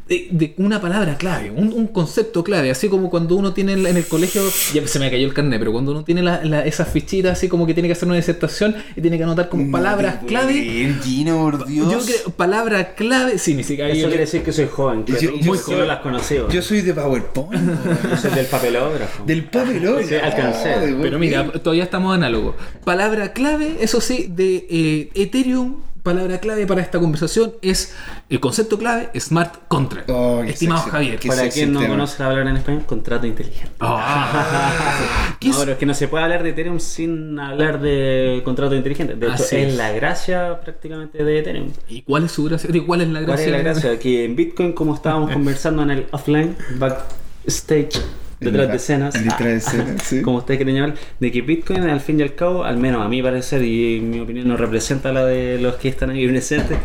[SPEAKER 1] de, de una palabra clave, un, un concepto clave, así como cuando uno tiene en, la- en el colegio, ya se me cayó el carnet, pero cuando uno tiene la- la- esas fichitas así como que tiene que hacer una disertación y tiene que anotar como palabras
[SPEAKER 2] No
[SPEAKER 1] clave,
[SPEAKER 2] creer, Gino, por Dios.
[SPEAKER 1] yo creo, palabra clave, sí, ni siquiera
[SPEAKER 3] Eso quiere decir que soy joven, que
[SPEAKER 2] Yo-
[SPEAKER 3] muy
[SPEAKER 2] yo
[SPEAKER 3] joven
[SPEAKER 2] soy-
[SPEAKER 3] las conocí.
[SPEAKER 2] Yo soy de PowerPoint.
[SPEAKER 3] Yo soy del papelógrafo.
[SPEAKER 2] del papelón.
[SPEAKER 3] Sí, alcancé.
[SPEAKER 1] Pero mira, todavía estamos análogos. Palabra clave, eso sí, de eh, Ethereum. Palabra clave para esta conversación es el concepto clave Smart Contract.
[SPEAKER 2] Oh,
[SPEAKER 1] Estimado
[SPEAKER 2] sexy.
[SPEAKER 1] Javier.
[SPEAKER 2] Qué
[SPEAKER 3] Para quien no
[SPEAKER 2] tema.
[SPEAKER 3] conoce hablar en español, contrato inteligente.
[SPEAKER 1] ¿Qué
[SPEAKER 3] No,
[SPEAKER 1] es-
[SPEAKER 3] pero es que no se puede hablar de Ethereum sin hablar de contrato inteligente. De hecho, es
[SPEAKER 1] es.
[SPEAKER 3] la gracia prácticamente de Ethereum.
[SPEAKER 1] ¿Y cuál es su gracia? ¿Cuál es la
[SPEAKER 3] ¿Cuál
[SPEAKER 1] gracia?
[SPEAKER 3] es la gracia? Que en Bitcoin, como estábamos conversando en el offline, backstage, detrás de escenas,
[SPEAKER 2] Detrás de
[SPEAKER 3] ah,
[SPEAKER 2] escenas, sí.
[SPEAKER 3] como ustedes quieren llamar, de que Bitcoin, al fin y al cabo, al menos a mi parecer, y mi opinión no representa la de los que están aquí presentes,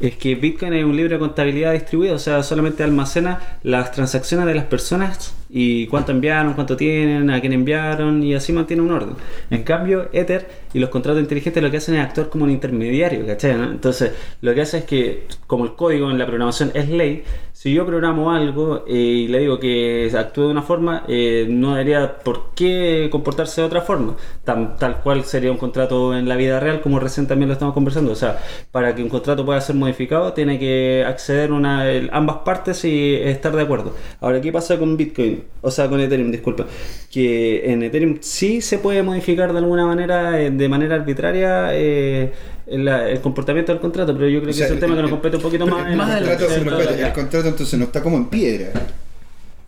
[SPEAKER 3] es que Bitcoin es un libro de contabilidad distribuido, o sea, solamente almacena las transacciones de las personas y cuánto enviaron, cuánto tienen, a quién enviaron, y así mantiene un orden. En cambio, Ether y los contratos inteligentes lo que hacen es actuar como un intermediario, ¿cachai? no? Entonces, lo que hace es que, como el código en la programación es ley, si yo programo algo eh, y le digo que actúe de una forma, eh, no debería por qué comportarse de otra forma. Tan- tal cual sería un contrato en la vida real, como recién también lo estamos conversando. O sea, para que un contrato pueda ser modificado, tiene que acceder una, ambas partes y estar de acuerdo. Ahora, ¿qué pasa con Bitcoin? O sea, con Ethereum, disculpa. Que en Ethereum sí se puede modificar de alguna manera, eh, de manera arbitraria, eh, el, el comportamiento del contrato, pero yo creo
[SPEAKER 2] O
[SPEAKER 3] que
[SPEAKER 2] sea,
[SPEAKER 3] es un tema que
[SPEAKER 2] el-
[SPEAKER 3] nos compete un poquito más.
[SPEAKER 2] el,
[SPEAKER 1] más
[SPEAKER 3] en-
[SPEAKER 2] contrato, el contrato entonces no está como en piedra.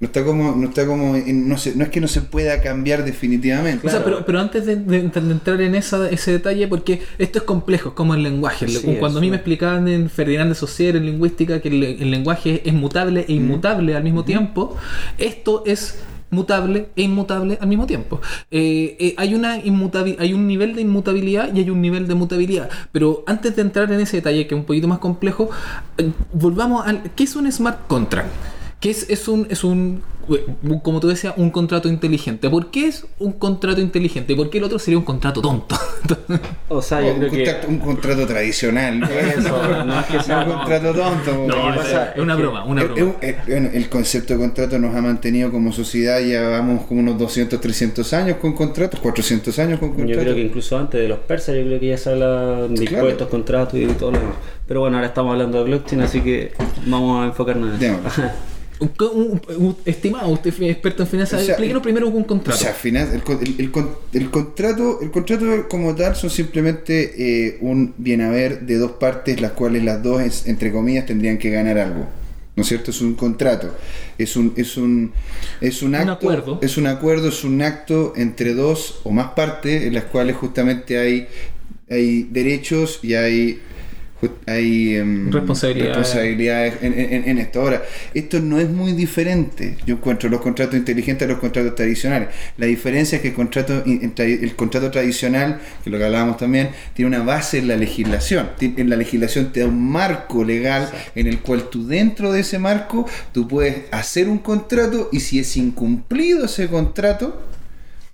[SPEAKER 2] No está como, no está como, en- no, se- no es que no se pueda cambiar definitivamente.
[SPEAKER 1] O sea, pero, pero antes de, de- de entrar en esa, ese detalle, porque esto es complejo, es como el lenguaje.
[SPEAKER 3] Sí,
[SPEAKER 1] Cuando a mí me explicaban en Ferdinand de Saussure en lingüística que el, el lenguaje es mutable e inmutable al mismo tiempo, esto es mutable e inmutable al mismo tiempo. Eh, eh, hay, una hay un nivel de inmutabilidad y hay un nivel de mutabilidad. Pero antes de entrar en ese detalle, que es un poquito más complejo, eh, volvamos al... ¿Qué es un smart contract? que es, es un, es un, como tú decías, un contrato inteligente. ¿Por qué es un contrato inteligente? ¿Por qué el otro sería un contrato tonto?
[SPEAKER 3] O sea, yo
[SPEAKER 2] un,
[SPEAKER 3] creo que.
[SPEAKER 2] contrato, un contrato tradicional.
[SPEAKER 3] Eso, no es que sea-
[SPEAKER 2] un contrato tonto.
[SPEAKER 1] No, es,
[SPEAKER 2] pasa-
[SPEAKER 1] es una
[SPEAKER 3] es
[SPEAKER 1] broma, una
[SPEAKER 2] Es-
[SPEAKER 1] broma.
[SPEAKER 2] es un- es- bueno, el concepto de contrato nos ha mantenido como sociedad, ya vamos como unos 200, 300 años con contratos, 400 años con
[SPEAKER 3] Yo
[SPEAKER 2] contratos.
[SPEAKER 3] creo que incluso antes de los persas, yo creo que ya se habla de
[SPEAKER 2] Claro.
[SPEAKER 3] impuestos, contratos y todo lo demás. Pero bueno, ahora estamos hablando de blockchain, así que vamos a enfocarnos en eso.
[SPEAKER 1] Un, un- un- estimado, usted es experto en finanzas,
[SPEAKER 2] O sea,
[SPEAKER 1] explíquenos primero un
[SPEAKER 2] O
[SPEAKER 1] contrato.
[SPEAKER 2] sea, al final, el, el- el el contrato, el contrato como tal son simplemente eh, un bien haber de dos partes, las cuales las dos, es- entre comillas, tendrían que ganar algo. ¿No es cierto? Es un contrato. Es un, es un, es un acto.
[SPEAKER 1] acuerdo.
[SPEAKER 2] Es un acuerdo, es un acto entre dos o más partes en las cuales justamente hay, hay derechos y hay hay em,
[SPEAKER 1] Responsabilidades.
[SPEAKER 2] responsabilidades en, en- en esto. Ahora, esto no es muy diferente. Yo encuentro los contratos inteligentes a los contratos tradicionales. La diferencia es que el contrato, el contrato tradicional, que lo que hablábamos también, tiene una base en la legislación. En la legislación te da un marco legal en el cual tú dentro de ese marco tú puedes hacer un contrato y si es incumplido ese contrato,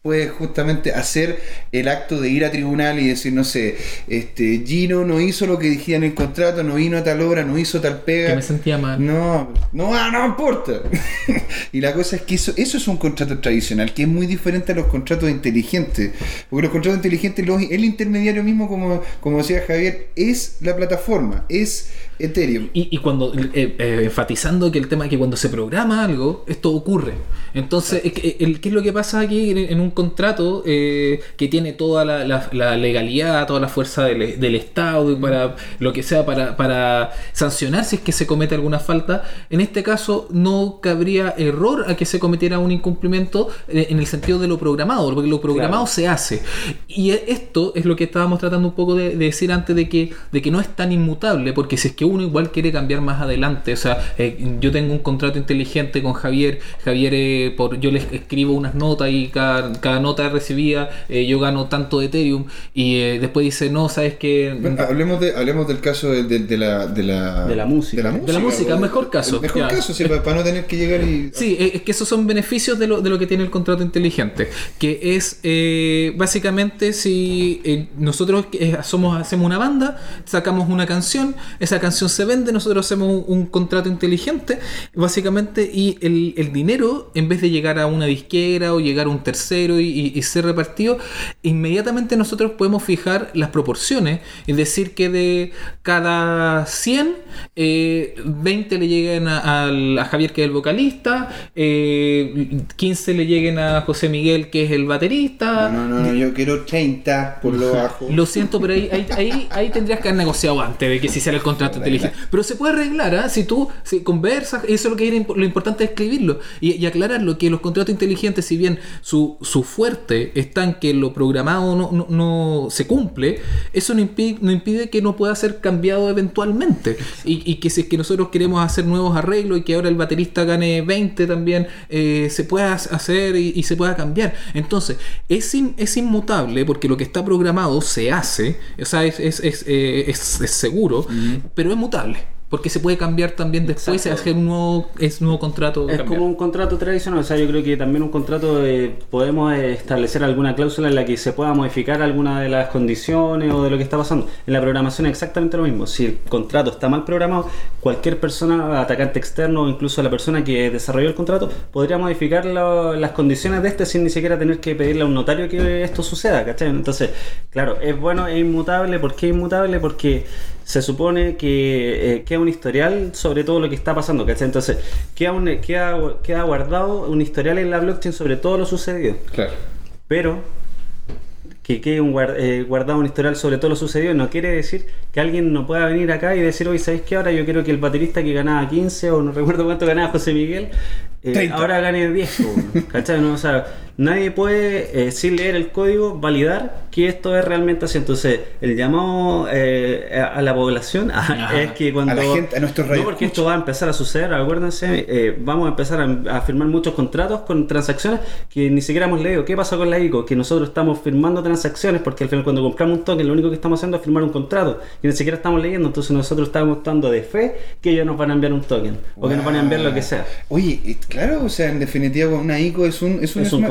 [SPEAKER 2] puedes justamente hacer el acto de ir a tribunal y decir, no sé, este Gino no hizo lo que dijía en el contrato, no vino a tal hora, no hizo tal pega.
[SPEAKER 1] que me sentía mal.
[SPEAKER 2] No, no, ah, no importa. y la cosa es que eso, eso es un contrato tradicional, que es muy diferente a los contratos inteligentes. Porque los contratos inteligentes, los- el intermediario mismo, como, como decía Javier, es la plataforma, es Ethereum.
[SPEAKER 1] Y, y cuando eh, eh, enfatizando que el tema es que cuando se programa algo, esto ocurre. Entonces, es ¿qué es lo que pasa aquí en, un contrato eh, que tiene toda la, la- la legalidad, toda la fuerza del, del Estado para lo que sea para, para sancionar si es que se comete alguna falta? En este caso, no cabría error a que se cometiera un incumplimiento en el sentido de lo programado, porque lo programado
[SPEAKER 3] Claro.
[SPEAKER 1] se hace. Y esto es lo que estábamos tratando un poco de, de decir antes de que, de que no es tan inmutable, porque si es que uno igual quiere cambiar más adelante, o sea, eh, yo tengo un contrato inteligente con Javier, Javier, eh, por, yo le escribo unas notas y cada, cada nota recibida, eh, yo gano tanto de Ethereum, y eh, después dice, no, sabes que...
[SPEAKER 2] Bueno, hablemos, de, hablemos del caso de, de- de la, de, la,
[SPEAKER 3] De la música.
[SPEAKER 2] De la
[SPEAKER 1] De la música,
[SPEAKER 2] o-
[SPEAKER 1] mejor caso,
[SPEAKER 2] el Mejor
[SPEAKER 1] ya.
[SPEAKER 2] caso, sí, para, para no tener que llegar y.
[SPEAKER 1] Sí, es que esos son beneficios de lo, de lo que tiene el contrato inteligente, que es eh, básicamente si eh, nosotros somos, hacemos una banda, sacamos una canción, esa canción se vende, nosotros hacemos un, un contrato inteligente, básicamente, y el, el dinero, en vez de llegar a una disquera o llegar a un tercero y, y- y ser repartido, inmediatamente nosotros podemos fijar las proporciones, es decir, que de cada 100, eh, 20 le lleguen a, Javier, que es el vocalista, eh, 15 le lleguen a José Miguel, que es el baterista.
[SPEAKER 2] No, no, no, yo quiero 30 por lo bajo.
[SPEAKER 1] Lo siento, pero ahí, ahí, ahí, ahí tendrías que haber negociado antes de que se hiciera el contrato inteligente. Pero se puede arreglar, ¿ah? Si tú si conversas, eso es lo que era lo importante es escribirlo y, y aclararlo, que los contratos inteligentes, si bien su, su fuerte está en que lo programado no, no, no se cumple, eso no impide, no impide que no pueda ser cambiado eventualmente. Y, y que si es que nosotros queremos hacer nuevos arreglos y que ahora el baterista gane 20 también, eh, se pueda hacer y, y se pueda cambiar. Entonces, es, in- es inmutable porque lo que está programado se hace, o sea, es, es, es, eh, es- es seguro, pero es mutable. Porque se puede cambiar también después,
[SPEAKER 3] Exacto.
[SPEAKER 1] hacer un nuevo, es nuevo contrato.
[SPEAKER 3] Es
[SPEAKER 1] cambiar.
[SPEAKER 3] como un contrato tradicional, o sea, yo creo que también un contrato eh, podemos establecer alguna cláusula en la que se pueda modificar alguna de las condiciones o de lo que está pasando. En la programación es exactamente lo mismo. Si el contrato está mal programado, cualquier persona, atacante externo o incluso la persona que desarrolló el contrato, podría modificar lo- las condiciones de este sin ni siquiera tener que pedirle a un notario que esto suceda, ¿cachai? Entonces, claro, es bueno, es inmutable. ¿Por qué inmutable? Porque se supone que eh, queda un historial sobre todo lo que está pasando, ¿cachai? Entonces, queda, un, queda, queda guardado un historial en la blockchain sobre todo lo sucedido.
[SPEAKER 2] Claro.
[SPEAKER 3] Pero que quede un guar- eh, guardado un historial sobre todo lo sucedido no quiere decir que alguien no pueda venir acá y decir, oye, ¿sabéis qué? Ahora yo quiero que el baterista que ganaba 15 o no recuerdo cuánto ganaba José Miguel, eh,
[SPEAKER 2] 30.
[SPEAKER 3] ahora gane 10. po, ¿Cachai? No, o sea, nadie puede, eh, sin leer el código, validar que esto es realmente así. Entonces, el llamado eh, a la población es que cuando...
[SPEAKER 2] A la gente, a nuestros
[SPEAKER 3] No, porque esto va a empezar a suceder, acuérdense, eh, vamos a empezar a, a firmar muchos contratos con transacciones que ni siquiera hemos leído. ¿Qué pasa con la ICO? Que nosotros estamos firmando transacciones porque al final cuando compramos un token lo único que estamos haciendo es firmar un contrato y ni siquiera estamos leyendo, entonces nosotros estamos dando de fe que ellos nos van a enviar un token o que nos van a enviar lo que sea.
[SPEAKER 2] Oye, claro, o sea, en definitiva, una ICO es un. Es un,
[SPEAKER 3] Es un
[SPEAKER 2] smart-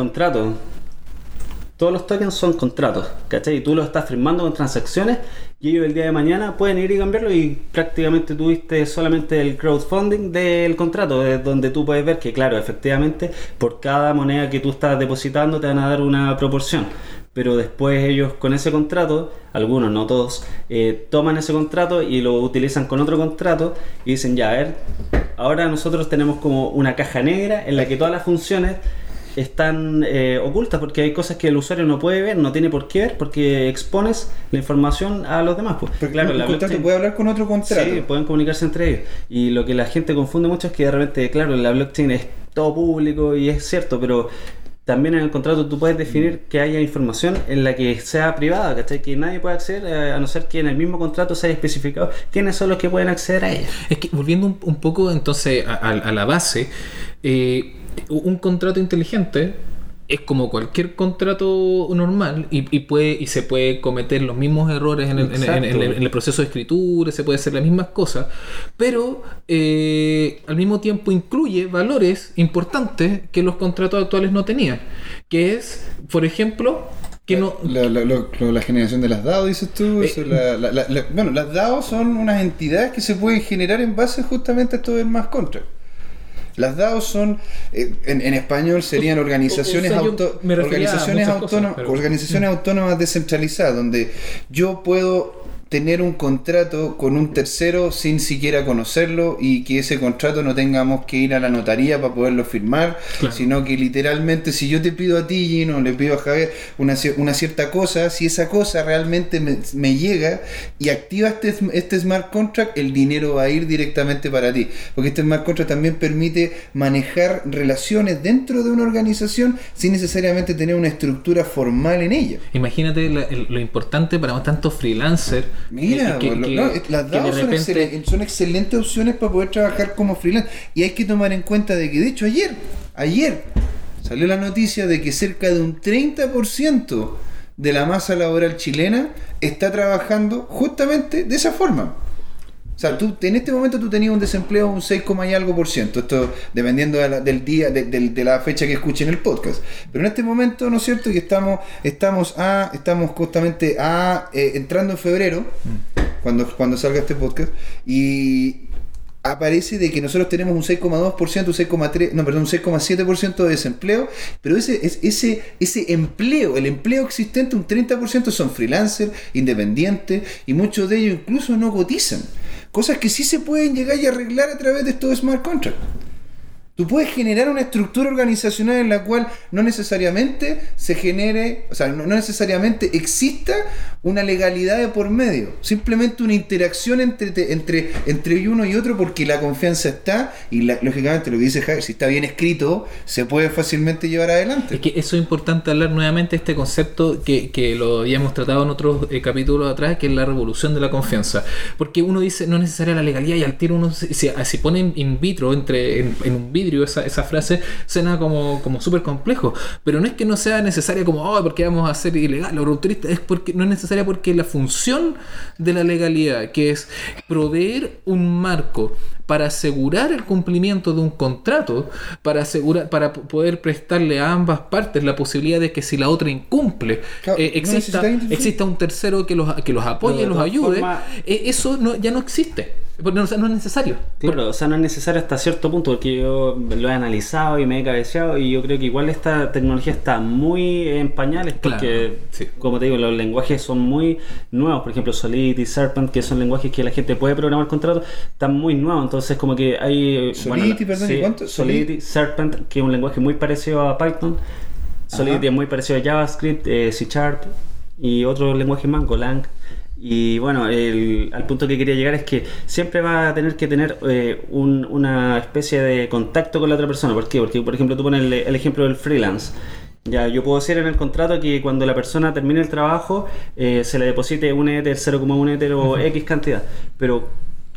[SPEAKER 3] todos los tokens son contratos, ¿cachai? Y tú los estás firmando con transacciones y ellos el día de mañana pueden ir y cambiarlo y prácticamente tuviste solamente el crowdfunding del contrato, de donde tú puedes ver que, claro, efectivamente, por cada moneda que tú estás depositando te van a dar una proporción. Pero después ellos con ese contrato, algunos, no todos, eh, toman ese contrato y lo utilizan con otro contrato y dicen, ya, a ver, ahora nosotros tenemos como una caja negra en la que todas las funciones están eh, ocultas porque hay cosas que el usuario no puede ver, no tiene por qué ver, porque expones la información a los demás. Pues.
[SPEAKER 2] Porque
[SPEAKER 3] claro,
[SPEAKER 2] un
[SPEAKER 3] la
[SPEAKER 2] contrato
[SPEAKER 3] blockchain-
[SPEAKER 2] puede hablar con otro contrato.
[SPEAKER 3] Sí, pueden comunicarse entre ellos. Y lo que la gente confunde mucho es que de repente, claro, la blockchain es todo público y es cierto, pero también en el contrato tú puedes definir que haya información en la que sea privada, ¿cachai? Que nadie puede acceder, eh, a no ser que en el mismo contrato se haya especificado quiénes son los que pueden acceder a ella.
[SPEAKER 1] Es que volviendo un, un poco entonces a, a- a la base, eh, un contrato inteligente es como cualquier contrato normal y, y puede y se puede cometer los mismos errores en el, en- en- en el-
[SPEAKER 3] Exacto.
[SPEAKER 1] en el proceso de escritura, se puede hacer las mismas cosas, pero eh, al mismo tiempo incluye valores importantes que los contratos actuales no tenían, que es, por ejemplo, que no...
[SPEAKER 2] La, la- generación de las DAO, dices tú.
[SPEAKER 1] Eh,
[SPEAKER 2] bueno, las DAO son unas entidades que se pueden generar en base justamente a esto del más contra. Las DAO son, eh, en, en español serían
[SPEAKER 1] o-
[SPEAKER 2] organizaciones,
[SPEAKER 1] o sea,
[SPEAKER 2] auto- organizaciones,
[SPEAKER 1] cosas,
[SPEAKER 2] autónomas,
[SPEAKER 1] pero-
[SPEAKER 2] organizaciones autónomas descentralizadas, donde yo puedo tener un contrato con un tercero sin siquiera conocerlo y que ese contrato no tengamos que ir a la notaría para poderlo firmar,
[SPEAKER 1] Claro.
[SPEAKER 2] sino que literalmente si yo te pido a ti, Gino, le pido a Javier una, una cierta cosa, si esa cosa realmente me, me llega y activa este, este smart contract, el dinero va a ir directamente para ti. Porque este smart contract también permite manejar relaciones dentro de una organización sin necesariamente tener una estructura formal en ella.
[SPEAKER 1] Imagínate el- lo importante para tantos freelancers.
[SPEAKER 2] Mira,
[SPEAKER 1] que-
[SPEAKER 2] bueno,
[SPEAKER 1] que-
[SPEAKER 2] no, las DAO son, excelen- son excelentes opciones para poder trabajar como freelance. Y hay que tomar en cuenta de que, de hecho, ayer, ayer salió la noticia de que cerca de un 30% de la masa laboral chilena está trabajando justamente de esa forma. O sea, tú, en este momento tú tenías un desempleo de un 6, y algo por ciento, esto dependiendo de la- del día, de, de la fecha que escuchen el podcast. Pero en este momento, ¿no es cierto? Que estamos, estamos a, estamos justamente a, eh, entrando en febrero, cuando, cuando salga este podcast, y aparece de que nosotros tenemos un 6,2%, un 6,3%, no, perdón, un 6,7% de desempleo, pero ese, es, ese, ese empleo, el empleo existente, un 30% son freelancers, independientes, y muchos de ellos incluso no cotizan. Cosas que sí se pueden llegar y arreglar a través de estos smart contracts. Tú puedes generar una estructura organizacional en la cual no necesariamente se genere, o sea, no, necesariamente exista una legalidad de por medio, simplemente una interacción entre, entre, entre uno y otro porque la confianza está y la- lógicamente lo que dice Javier, si está bien escrito, se puede fácilmente llevar adelante.
[SPEAKER 1] Es que eso es importante hablar nuevamente este concepto que, que lo habíamos tratado en otros eh, capítulos atrás, que es la revolución de la confianza. Porque uno dice, no es necesaria la legalidad y al tiro uno, se- pone in- vitro, entre, en, en un esa, esa frase, suena como, como súper complejo. Pero no es que no sea necesaria como, oh, porque vamos a ser ilegal o rupturista, es porque no es necesaria porque la función de la legalidad, que es proveer un marco para asegurar el cumplimiento de un contrato, para asegurar, para poder prestarle a ambas partes la posibilidad de que si la otra incumple,
[SPEAKER 2] Claro,
[SPEAKER 1] eh, exista, exista un tercero que los, que los apoye, los ayude, eh, eso no, ya no existe. Porque no, o sea, no es necesario.
[SPEAKER 3] Claro, o sea, no es necesario hasta cierto punto, porque yo lo he analizado y me he cabeceado y yo creo que igual esta tecnología está muy en pañales, porque,
[SPEAKER 1] Claro, sí.
[SPEAKER 3] como te digo, los lenguajes son muy nuevos, por ejemplo, Solidity, Serpent, que son lenguajes que la gente puede programar contratos, están muy nuevos, entonces como que hay...
[SPEAKER 2] Solidity, perdón, ¿y cuánto?
[SPEAKER 3] Solidity, Serpent, que es un lenguaje muy parecido a Python, Solidity es muy parecido a JavaScript, eh, C Sharp y otros lenguajes más, Golang. Y bueno, el- al punto que quería llegar es que siempre va a tener que tener eh, un- una especie de contacto con la otra persona. ¿Por qué? Porque, por ejemplo, tú pones el, el ejemplo del freelance. Ya, yo puedo decir en el contrato que cuando la persona termine el trabajo eh, se le deposite un Ether, 0,1 Ether o X cantidad. Pero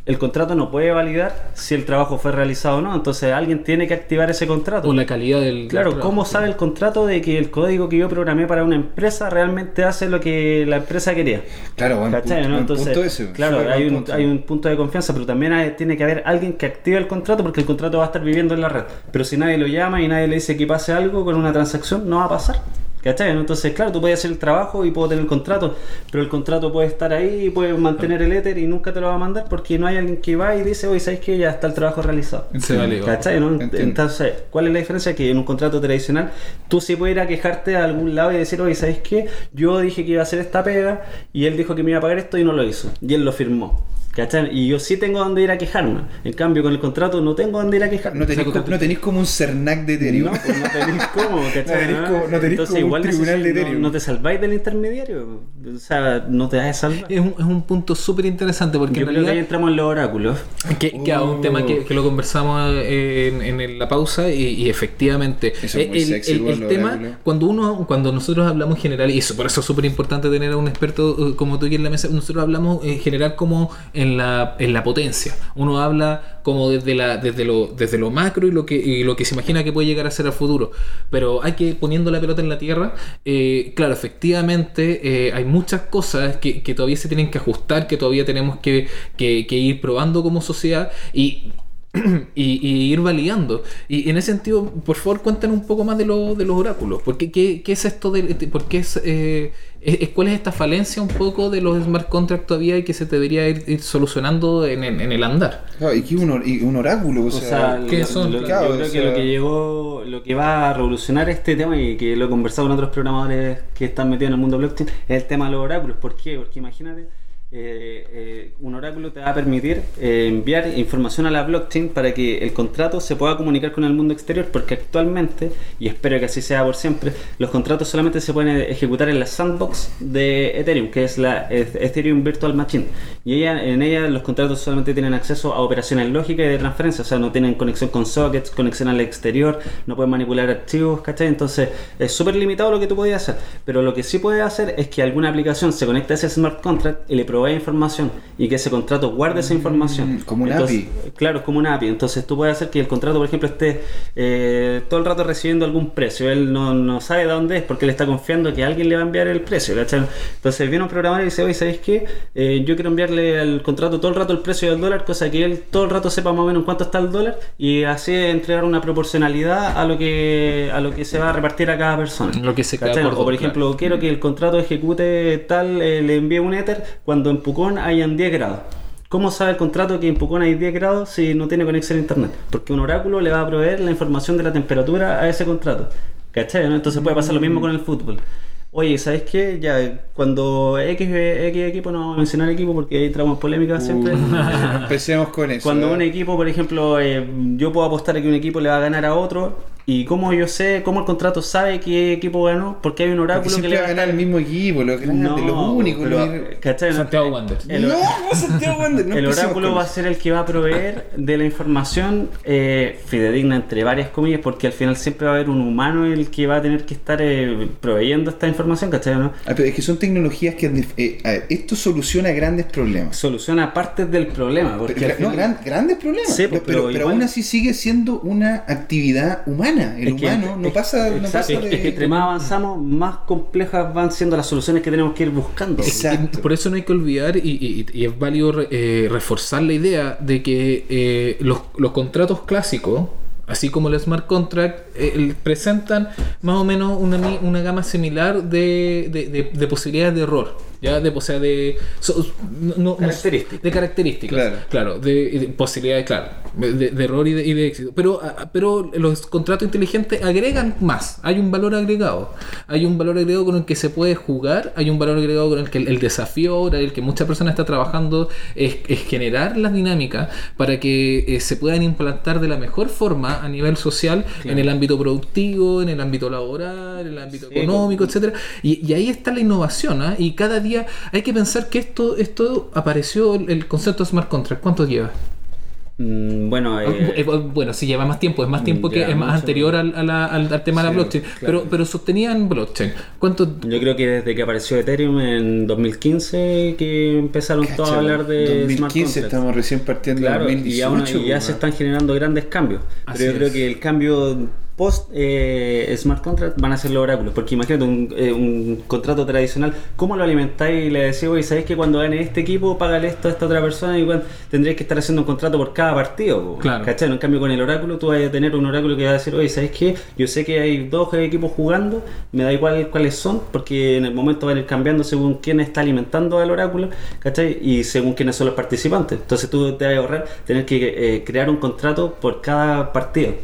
[SPEAKER 3] el contrato no puede validar si el trabajo fue realizado o no. Entonces alguien tiene que activar ese contrato.
[SPEAKER 1] O la calidad del.
[SPEAKER 3] Claro,
[SPEAKER 1] del
[SPEAKER 3] ¿cómo sabe el contrato de que el código que yo programé para una empresa realmente hace lo que la empresa quería?
[SPEAKER 2] Claro, buen
[SPEAKER 3] ¿Cachai,
[SPEAKER 2] punto,
[SPEAKER 3] no?
[SPEAKER 2] buen
[SPEAKER 3] Entonces,
[SPEAKER 2] punto ese,
[SPEAKER 3] claro, hay un,
[SPEAKER 2] punto.
[SPEAKER 3] hay un punto de confianza, pero también hay- tiene que haber alguien que active el contrato porque el contrato va a estar viviendo en la red. Pero si nadie lo llama y nadie le dice que pase algo con una transacción, no va a pasar. ¿Cachai? Entonces, claro, tú puedes hacer el trabajo y puedo tener el contrato, pero el contrato puede estar ahí y puedes mantener el éter y nunca te lo va a mandar porque no hay alguien que va y dice, oye, ¿sabes qué? Ya está el trabajo realizado.
[SPEAKER 1] Se.
[SPEAKER 3] ¿Cachai? no? Entonces, ¿cuál es la diferencia? Que en un contrato tradicional tú sí puedes ir a quejarte a algún lado y decir, oye, ¿sabes qué? Yo dije que iba a hacer esta pega y él dijo que me iba a pagar esto y no lo hizo. Y él lo firmó. Y yo sí tengo donde ir a quejarme. En cambio, con el contrato no tengo donde ir a quejarme.
[SPEAKER 2] No tenéis,
[SPEAKER 1] O sea,
[SPEAKER 2] co- no tenéis como un CERNAC de Ethereum.
[SPEAKER 3] No, pues no tenéis cómo, ¿cachai?
[SPEAKER 2] No tenéis como- no tenéis
[SPEAKER 3] Entonces,
[SPEAKER 2] como un
[SPEAKER 3] igual
[SPEAKER 2] tribunal de Ethereum.
[SPEAKER 3] No, te salváis del intermediario. O sea, no te vas a salvar.
[SPEAKER 1] Es un, es un punto súper interesante porque
[SPEAKER 3] Yo
[SPEAKER 1] en
[SPEAKER 3] creo que ahí
[SPEAKER 1] realidad
[SPEAKER 3] entramos en los oráculos.
[SPEAKER 1] que, que a un tema que, que lo conversamos eh, en, en la pausa y, y efectivamente
[SPEAKER 2] Eso es muy
[SPEAKER 1] el,
[SPEAKER 2] sexy,
[SPEAKER 1] el-
[SPEAKER 2] igual,
[SPEAKER 1] el
[SPEAKER 2] lo
[SPEAKER 1] tema cuando uno cuando nosotros hablamos en general y eso por eso es súper importante tener a un experto eh, como tú aquí en la mesa nosotros hablamos en general como en la, en la potencia uno habla como desde la desde lo desde lo macro y lo que y lo que se imagina que puede llegar a ser al futuro pero hay que poniendo la pelota en la tierra eh, claro efectivamente eh, hay muchas cosas que, que todavía se tienen que ajustar que todavía tenemos que, que- ir probando como sociedad y y, ir validando. Y en ese sentido, por favor, cuéntanos un poco más de, lo- de los oráculos. ¿Por qué, qué, es esto de, de- por qué es, eh, cuál es esta falencia un poco de los smart contracts todavía y que se debería ir, ir solucionando en, en- en el andar?
[SPEAKER 2] Claro, y que un, or- y un oráculo, o
[SPEAKER 3] O
[SPEAKER 2] sea,
[SPEAKER 3] sea,
[SPEAKER 1] ¿qué
[SPEAKER 3] lo-
[SPEAKER 1] son?
[SPEAKER 3] lo yo creo
[SPEAKER 2] o
[SPEAKER 3] que lo que llegó, lo que va a revolucionar este tema y que lo he conversado con otros programadores que están metidos en el mundo blockchain es el tema de los oráculos. ¿Por qué? Porque imagínate, eh, eh, un oráculo te va a permitir eh, enviar información a la blockchain para que el contrato se pueda comunicar con el mundo exterior, porque actualmente, y espero que así sea por siempre, los contratos solamente se pueden ejecutar en la sandbox de Ethereum, que es la Ethereum Virtual Machine. Y ella, en ella los contratos solamente tienen acceso a operaciones lógicas y de transferencia, o sea, no tienen conexión con sockets, conexión al exterior, no pueden manipular archivos, ¿cachai? Entonces es súper limitado lo que tú podías hacer. Pero lo que sí puedes hacer es que alguna aplicación se conecte a ese smart contract y le provee información y que ese contrato guarde esa información.
[SPEAKER 2] Mm, como un
[SPEAKER 3] Entonces,
[SPEAKER 2] API.
[SPEAKER 3] Claro, es como una API. Entonces tú puedes hacer que el contrato, por ejemplo, esté eh, todo el rato recibiendo algún precio. Él no, no sabe de dónde es porque él está confiando que alguien le va a enviar el precio. ¿cachai? Entonces viene un programador y dice, oye, ¿sabéis qué? Eh, yo quiero enviarle al contrato todo el rato el precio del dólar, cosa que él todo el rato sepa más o menos en cuánto está el dólar y así entregar una proporcionalidad a lo que a lo que se va a repartir a cada persona.
[SPEAKER 1] Lo que se
[SPEAKER 3] O por
[SPEAKER 1] claro.
[SPEAKER 3] ejemplo, quiero que el contrato ejecute tal, eh, le envíe un Ether cuando en Pucón hayan 10 grados. ¿Cómo sabe el contrato que en Pucón hay 10 grados si no tiene conexión a internet? Porque un oráculo le va a proveer la información de la temperatura a ese contrato. ¿Cachai? no? Entonces puede pasar lo mismo con el fútbol. Oye, ¿sabes qué? Ya, cuando X, X equipo, no vamos a mencionar equipo porque ahí entramos en polémica siempre.
[SPEAKER 2] Uh, empecemos con eso.
[SPEAKER 3] Cuando un equipo, por ejemplo, eh, yo puedo apostar a que un equipo le va a ganar a otro, y cómo yo sé, cómo el contrato sabe qué equipo ganó, porque hay un
[SPEAKER 2] Porque
[SPEAKER 3] oráculo que le
[SPEAKER 2] va a ganar el mismo equipo, los grandes, los únicos.
[SPEAKER 3] pero,
[SPEAKER 2] los-
[SPEAKER 3] ¿cachai?
[SPEAKER 1] Santiago Wanderers.
[SPEAKER 2] No, no, Santiago Wander, no
[SPEAKER 3] el oráculo va a ser el que va a proveer de la información eh, fidedigna entre varias comillas, porque al final siempre va a haber un humano el que va a tener que estar eh, proveyendo esta información, ¿cachai? ¿no?
[SPEAKER 2] Ah, pero es que son tecnologías que. eh, a ver, esto soluciona grandes problemas.
[SPEAKER 3] Soluciona partes del problema, porque
[SPEAKER 2] Pero,
[SPEAKER 3] al
[SPEAKER 2] no,
[SPEAKER 3] final-
[SPEAKER 2] gran- grandes problemas.
[SPEAKER 3] Sí,
[SPEAKER 2] pero,
[SPEAKER 3] pues, pero
[SPEAKER 2] pero,
[SPEAKER 3] igual-
[SPEAKER 2] aún así sigue siendo una actividad humana. El
[SPEAKER 3] Es que-
[SPEAKER 2] humano no
[SPEAKER 3] es-
[SPEAKER 2] pasa, no
[SPEAKER 3] exacto,
[SPEAKER 2] pasa
[SPEAKER 3] es
[SPEAKER 2] de.
[SPEAKER 3] que entre más avanzamos, más complejas van siendo las soluciones que tenemos que ir buscando.
[SPEAKER 2] Exacto.
[SPEAKER 1] Por eso no hay que olvidar, y, y- y es válido re- eh, reforzar la idea de que eh, los, los contratos clásicos, así como el smart contract, eh, el- presentan más o menos una, mi- una gama similar de, de- de- de posibilidades de error. ¿Ya? De, o sea, de, so- no- no- no-
[SPEAKER 3] Características.
[SPEAKER 1] de características.
[SPEAKER 2] Claro.
[SPEAKER 1] de, de posibilidades, claro, de, de error y de, y de éxito. Pero, ah, pero los contratos inteligentes agregan más. Hay un valor agregado. Hay un valor agregado con el que se puede jugar. Hay un valor agregado con el que el, el desafío ahora, el que muchas personas están trabajando, es, es generar las dinámicas para que eh, se puedan implantar de la mejor forma a nivel social en el ámbito productivo, en el ámbito laboral, en el ámbito
[SPEAKER 3] Sí,
[SPEAKER 1] económico, etcétera. Y, y ahí está la innovación. ¿ah? Y cada día hay que pensar que esto, esto apareció el, concepto de smart contract. ¿Cuánto lleva?
[SPEAKER 3] Mm, bueno,
[SPEAKER 1] Ah,
[SPEAKER 3] eh,
[SPEAKER 1] eh, bueno, sí lleva más tiempo, es más tiempo que es más
[SPEAKER 3] mucho.
[SPEAKER 1] anterior al, a la- al- al tema de la blockchain,
[SPEAKER 2] claro.
[SPEAKER 1] pero, pero sostenían blockchain. ¿Cuánto?
[SPEAKER 3] yo creo que desde que apareció Ethereum en 2015 que empezaron todos a hablar de smart
[SPEAKER 2] 2015
[SPEAKER 3] contracts.
[SPEAKER 2] estamos recién partiendo
[SPEAKER 3] Claro,
[SPEAKER 2] en
[SPEAKER 3] y,
[SPEAKER 2] 2018.
[SPEAKER 3] aún- y ya se están generando grandes cambios.
[SPEAKER 1] Así
[SPEAKER 3] pero yo creo
[SPEAKER 1] es.
[SPEAKER 3] que el cambio post eh, smart contract van a ser los oráculos. Porque imagínate un, eh, un contrato tradicional, ¿cómo lo alimentáis y le decís, oye, ¿sabéis que cuando gane este equipo, págale esto a esta otra persona? Y bueno, tendrías que estar haciendo un contrato por cada partido. po,
[SPEAKER 1] Claro.
[SPEAKER 3] ¿cachai? En cambio, con el oráculo, tú vas a tener un oráculo que va a decir, oye, ¿sabéis qué? Yo sé que hay dos equipos jugando, me da igual cuáles son, porque en el momento van a ir cambiando según quién está alimentando al oráculo, ¿cachai? Y según quiénes son los participantes. Entonces tú te vas a ahorrar tener que eh, crear un contrato por cada partido.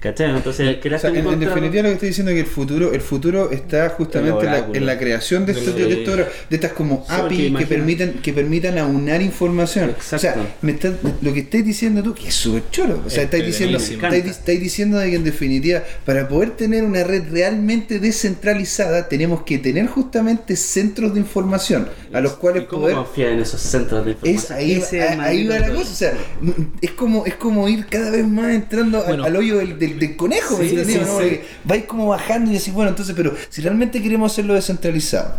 [SPEAKER 3] ¿Cachai? Entonces,
[SPEAKER 2] O sea,
[SPEAKER 3] un
[SPEAKER 2] en, en definitiva lo que estoy diciendo es que el futuro, el futuro está justamente en la, en la creación de, estos, de, estos- de estas como
[SPEAKER 3] Sí,
[SPEAKER 2] API que permitan, que permitan aunar información.
[SPEAKER 3] Exacto.
[SPEAKER 2] O sea, me estás- lo que estáis diciendo tú, que es súper choro. O sea, estáis diciendo, estáis, estáis diciendo de que en definitiva, para poder tener una red realmente descentralizada, tenemos que tener justamente centros de información a los cuales
[SPEAKER 3] ¿Y cómo
[SPEAKER 2] poder
[SPEAKER 3] confía en esos centros de información?
[SPEAKER 2] ahí,
[SPEAKER 3] es el
[SPEAKER 2] ahí va la cosa, o sea, es como, es como ir cada vez más entrando al-
[SPEAKER 1] Bueno.
[SPEAKER 2] al, hoyo del, del- del conejo, ¿me
[SPEAKER 1] Sí, sí,
[SPEAKER 2] no?
[SPEAKER 1] sí.
[SPEAKER 2] Porque Vais como bajando y decís, bueno, entonces, pero si realmente queremos hacerlo descentralizado,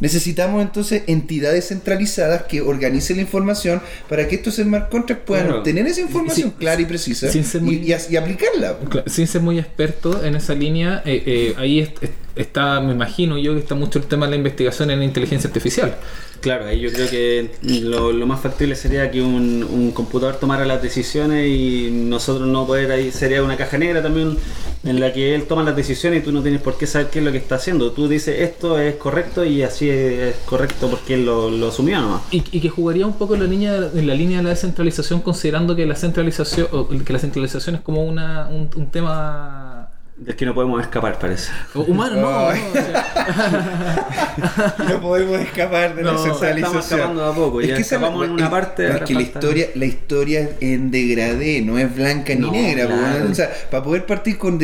[SPEAKER 2] necesitamos entonces entidades centralizadas que organicen la información para que estos smart contracts puedan
[SPEAKER 3] Claro.
[SPEAKER 2] obtener esa información
[SPEAKER 1] Sí,
[SPEAKER 2] clara y precisa
[SPEAKER 1] sin ser muy-
[SPEAKER 2] y, y as- y aplicarla.
[SPEAKER 1] Claro, Sin ser muy experto en esa línea, eh, eh, ahí est- est- está, me imagino yo, que está mucho el tema de la investigación en inteligencia artificial.
[SPEAKER 3] Claro, ahí yo creo que lo, más factible sería que un, un computador tomara las decisiones y nosotros no poder ahí sería una caja negra también en la que él toma las decisiones y tú no tienes por qué saber qué es lo que está haciendo. Tú dices esto es correcto y así es correcto porque él lo, lo asumió nomás.
[SPEAKER 1] Y, y que jugaría un poco la línea, en la línea de la descentralización, considerando que la centralización, que la centralización es como una, un, un tema
[SPEAKER 3] Del que no podemos escapar, parece.
[SPEAKER 1] humano, no, no, o sea,
[SPEAKER 2] No podemos escapar de
[SPEAKER 1] No,
[SPEAKER 2] la centralización.
[SPEAKER 3] estamos escapando de a poco, ya
[SPEAKER 2] esa-
[SPEAKER 3] escapamos en una
[SPEAKER 2] es-
[SPEAKER 3] parte,
[SPEAKER 2] Es que la historia, la historia es en degradé, no es blanca ni
[SPEAKER 3] No,
[SPEAKER 2] negra.
[SPEAKER 3] claro.
[SPEAKER 2] ¿no? O sea, para poder partir con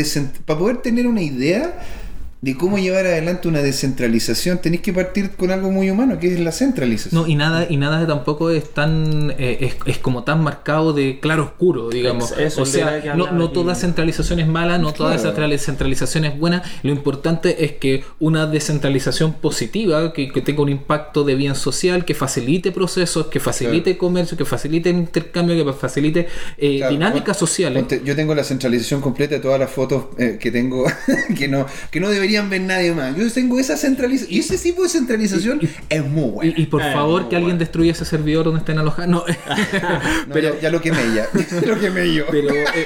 [SPEAKER 2] para poder tener una idea de cómo llevar adelante una descentralización, tenéis que partir con algo muy humano, que es la centralización.
[SPEAKER 1] No, y nada, y nada tampoco es tan eh, es, es como tan marcado de claro oscuro, digamos.
[SPEAKER 3] Eso,
[SPEAKER 1] o sea, no, no toda centralización es mala, no toda
[SPEAKER 2] Claro.
[SPEAKER 1] esa centralización es buena. Lo importante es que una descentralización positiva, que, que tenga un impacto de bien social, que facilite procesos, que facilite comercio, que facilite intercambio, que facilite eh,
[SPEAKER 2] Claro,
[SPEAKER 1] dinámicas sociales.
[SPEAKER 2] yo tengo la centralización completa de todas las fotos eh, que tengo que no que no deberían ver nadie más. Yo tengo esa centralización y ese tipo de centralización es muy bueno.
[SPEAKER 1] Y, y por
[SPEAKER 3] Eh,
[SPEAKER 1] favor, que alguien destruya ese servidor donde estén alojados. No,
[SPEAKER 2] No, ya, ya lo quemé ya. lo quemé yo.
[SPEAKER 1] pero eh,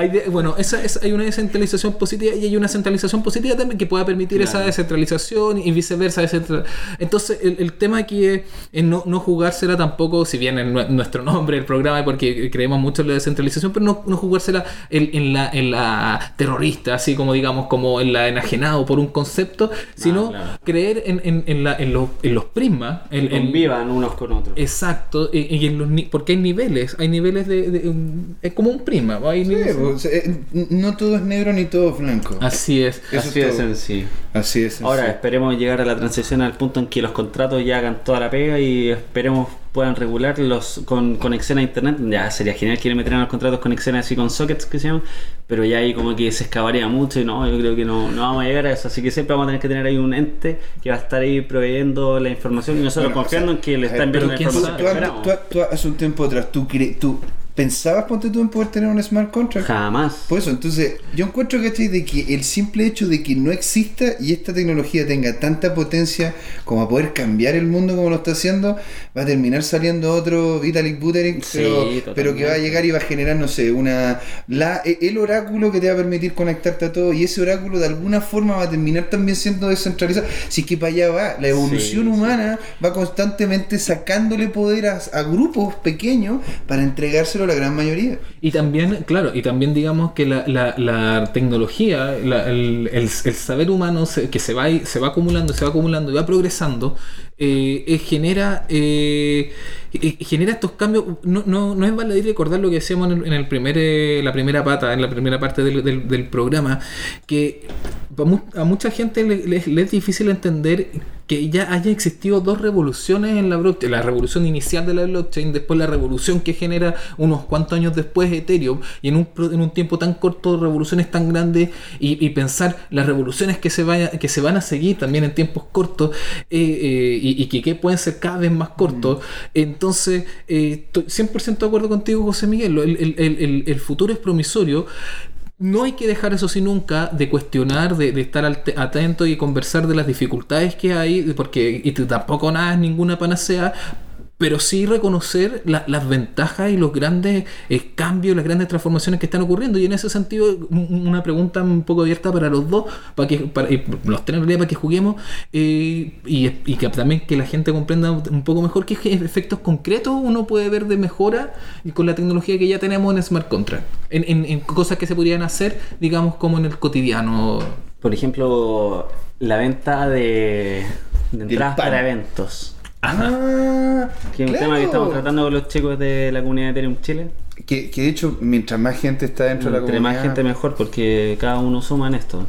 [SPEAKER 1] hay de- bueno, esa, es- hay una descentralización positiva y hay una centralización positiva también que pueda permitir esa
[SPEAKER 3] Claro. descentralización
[SPEAKER 1] descentralización y viceversa. descentra- Entonces, el, el tema aquí es, es no, no jugársela tampoco, si bien en nue- nuestro nombre, el programa, porque creemos mucho en la descentralización, pero no, no jugársela en, en la, en la terrorista, así como digamos, como en la enajenado por un concepto, sino
[SPEAKER 3] claro.
[SPEAKER 1] creer en, en, en la- en los, en los prismas, en,
[SPEAKER 3] Convivan unos con otros.
[SPEAKER 1] Exacto, y, y en los porque hay niveles, hay niveles de, de- es como un prisma, hay
[SPEAKER 2] Sí,
[SPEAKER 1] niveles-
[SPEAKER 2] eh, no todo es negro ni todo es blanco.
[SPEAKER 1] Así es.
[SPEAKER 2] Eso
[SPEAKER 3] Así
[SPEAKER 2] es todo.
[SPEAKER 3] sencillo.
[SPEAKER 2] Así es.
[SPEAKER 3] Ahora esperemos llegar a la transición al punto en que los contratos ya hagan toda la pega y esperemos puedan regular los con conexión a internet. Ya sería genial que le metieran los contratos conexiones así con sockets que se llaman, pero ya ahí como que se excavaría mucho y no, yo creo que no, no vamos a llegar a eso. Así que siempre vamos a tener que tener ahí un ente que va a estar ahí proveyendo la información y nosotros
[SPEAKER 2] Bueno,
[SPEAKER 3] confiando
[SPEAKER 2] o sea,
[SPEAKER 3] en que le
[SPEAKER 2] a ver,
[SPEAKER 3] está enviando la
[SPEAKER 1] pero quién
[SPEAKER 3] información
[SPEAKER 2] Tú,
[SPEAKER 3] que
[SPEAKER 2] tú- tú hace un tiempo atrás, tú, cre- tú pensabas, ponte tú, en poder tener un smart contract.
[SPEAKER 3] Jamás.
[SPEAKER 2] Por eso, entonces, yo encuentro ¿cachai? de que el simple hecho de que no exista y esta tecnología tenga tanta potencia como a poder cambiar el mundo como lo está haciendo, va a terminar saliendo otro Vitalik Buterin,
[SPEAKER 3] Sí,
[SPEAKER 2] pero, pero que va a llegar y va a generar, no sé, una la, e- el oráculo que te va a permitir conectarte a todo y ese oráculo de alguna forma va a terminar también siendo descentralizado. Si es que para allá va, la evolución
[SPEAKER 3] Sí, sí.
[SPEAKER 2] humana va constantemente sacándole poder a, a grupos pequeños para entregárselo a la gran mayoría.
[SPEAKER 1] Y también, claro, y también digamos que la, la- la tecnología, la- el, el- saber humano se- que se va, se va acumulando, se va acumulando y va progresando, eh, eh, genera eh, eh, genera estos cambios. No, no, no es baladí recordar lo que decíamos en, el, en el primer, eh, la primera pata, en la primera parte del, del- del programa, que a mucha gente le- le es difícil entender que ya haya existido dos revoluciones en la blockchain, la revolución inicial de la blockchain, después la revolución que genera unos cuantos años después Ethereum, y en un, en un tiempo tan corto, revoluciones tan grandes, y, y pensar las revoluciones que se, vaya, que se van a seguir también en tiempos cortos, eh, eh, y, y que, que pueden ser cada vez más cortos. Entonces, eh, estoy 100% de acuerdo contigo, José Miguel, el, el- el- el- el futuro es promisorio, no hay que dejar eso sí nunca de cuestionar, de, de estar atento y conversar de las dificultades que hay, porque y tampoco nada es ninguna panacea, pero sí reconocer la- las ventajas y los grandes eh, cambios, las grandes transformaciones que están ocurriendo. Y en ese sentido, un- una pregunta un poco abierta para los dos, para que para, los tres en realidad, para que juguemos eh, y, y que también que la gente comprenda un poco mejor qué efectos concretos uno puede ver de mejora y con la tecnología que ya tenemos en Smart Contract, en, en- en cosas que se podrían hacer, digamos, como en el cotidiano.
[SPEAKER 3] Por ejemplo, la venta de, de entradas para eventos.
[SPEAKER 2] Ah,
[SPEAKER 3] Que es un tema que estamos tratando con los chicos de la comunidad de Ethereum Chile.
[SPEAKER 2] Que, que de hecho, mientras más gente está dentro de la
[SPEAKER 3] Entre
[SPEAKER 2] comunidad...
[SPEAKER 3] más gente mejor, porque cada uno suma en esto.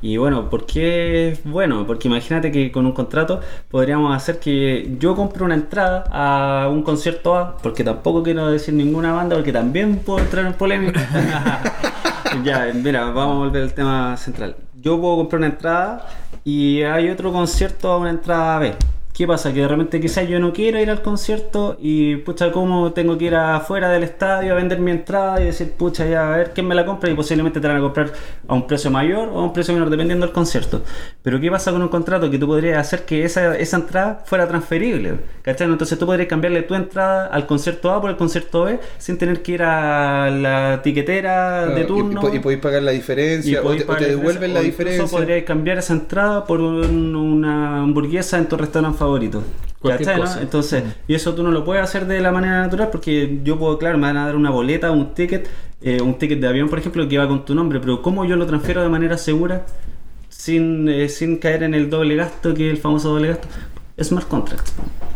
[SPEAKER 3] Y bueno, ¿por qué es bueno? Porque imagínate que con un contrato podríamos hacer que yo compre una entrada a un concierto A, porque tampoco quiero decir ninguna banda, porque también puedo entrar en polémica. ya, mira, vamos a volver al tema central. Yo puedo comprar una entrada y hay otro concierto a una entrada B. ¿Qué pasa? Que de repente quizás yo no quiero ir al concierto y pucha, ¿cómo tengo que ir afuera del estadio a vender mi entrada y decir, pucha, ya a ver quién me la compra y posiblemente te van a comprar a un precio mayor o a un precio menor, dependiendo del concierto. Pero ¿qué pasa con un contrato? Que tú podrías hacer que esa, esa entrada fuera transferible, ¿cachai? Entonces tú podrías cambiarle tu entrada al concierto A por el concierto B sin tener que ir a la tiquetera
[SPEAKER 2] Claro,
[SPEAKER 3] de
[SPEAKER 2] y-
[SPEAKER 3] turno.
[SPEAKER 2] Y, y podéis pagar la
[SPEAKER 3] Y
[SPEAKER 2] diferencia, o te, o te devuelven la
[SPEAKER 3] o
[SPEAKER 2] diferencia.
[SPEAKER 3] podríais cambiar esa entrada por un- una hamburguesa en tu restaurante favorito. ¿Cachai, no? Entonces,
[SPEAKER 1] Mm.
[SPEAKER 3] y eso tú no lo puedes hacer de la manera natural porque yo puedo, claro, me van a dar una boleta, un ticket, eh, un ticket de avión, por ejemplo, que va con tu nombre, pero ¿cómo yo lo transfiero de manera segura sin, eh, sin caer en el doble gasto, que es el famoso doble gasto? Smart contract.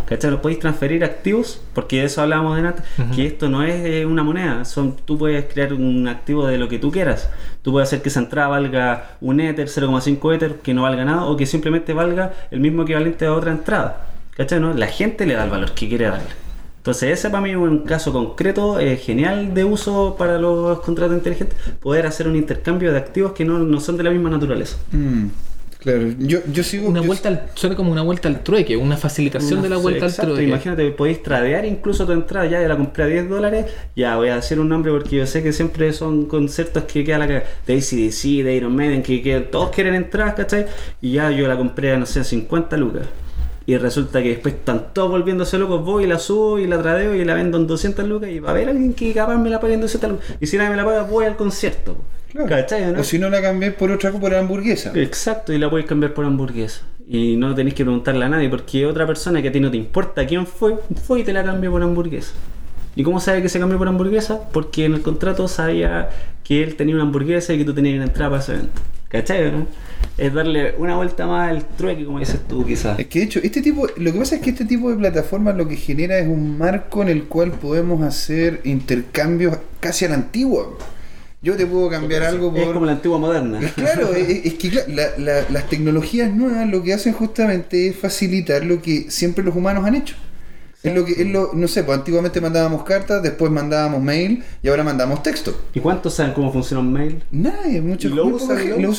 [SPEAKER 3] ¿Cachai? Lo podéis transferir activos, porque de eso hablábamos de antes, que esto no es eh, una moneda, son, tú puedes crear un activo de lo que tú quieras. Tú puedes hacer que esa entrada valga un Ether, 0,5 Ether, que no valga nada, o que simplemente valga el mismo equivalente a otra entrada. ¿Cachai? no? La gente le da el valor que quiere darle. Entonces ese para mí es un caso concreto eh, genial de uso para los contratos inteligentes, poder hacer un intercambio de activos que no, no son de la misma naturaleza.
[SPEAKER 2] Mm, claro, yo, yo sigo.
[SPEAKER 1] Una
[SPEAKER 2] yo-
[SPEAKER 1] vuelta al, suena como una vuelta al trueque, una facilitación de la vuelta
[SPEAKER 3] Exacto,
[SPEAKER 1] al trueque.
[SPEAKER 3] Imagínate, podéis tradear incluso tu entrada, ya, ya la compré a 10 dólares, ya voy a decir un nombre porque yo sé que siempre son conciertos que queda la cagada. De ACDC, de Iron Maiden, que, que todos quieren entradas, ¿cachai? Y ya yo la compré a, no sé, 50 lucas. Y resulta que después están todos volviéndose locos, voy y la subo y la tradeo y la vendo en 200 lucas y va a haber alguien que capaz me la pague en 200 lucas. Y si nadie me la paga, voy al concierto.
[SPEAKER 2] Claro.
[SPEAKER 3] ¿Cachai? no?
[SPEAKER 2] O si no la cambié por otra por hamburguesa.
[SPEAKER 3] Exacto, y la puedes cambiar por hamburguesa. Y no tenéis que preguntarle a nadie, porque otra persona que a ti no te importa quién fue, fue y te la cambió por hamburguesa. ¿Y cómo sabe que se cambió por hamburguesa? Porque en el contrato sabía que él tenía una hamburguesa y que tú tenías una entrada para ese evento. ¿Cachai, no? Es darle una vuelta más al trueque, como dices tú, quizás.
[SPEAKER 2] Es que de hecho, este tipo, lo que pasa es que este tipo de plataformas lo que genera es un marco en el cual podemos hacer intercambios casi a la antigua. Yo te puedo cambiar algo por.
[SPEAKER 3] Es como la antigua moderna.
[SPEAKER 2] Claro, es, es que claro, la- la- las tecnologías nuevas lo que hacen justamente es facilitar lo que siempre los humanos han hecho. Es lo que, es lo, no sé, pues antiguamente mandábamos cartas, después mandábamos mail y ahora mandamos texto.
[SPEAKER 3] ¿Y cuántos saben cómo funciona un mail?
[SPEAKER 2] Nadie, mucha
[SPEAKER 3] Y lo usa, lo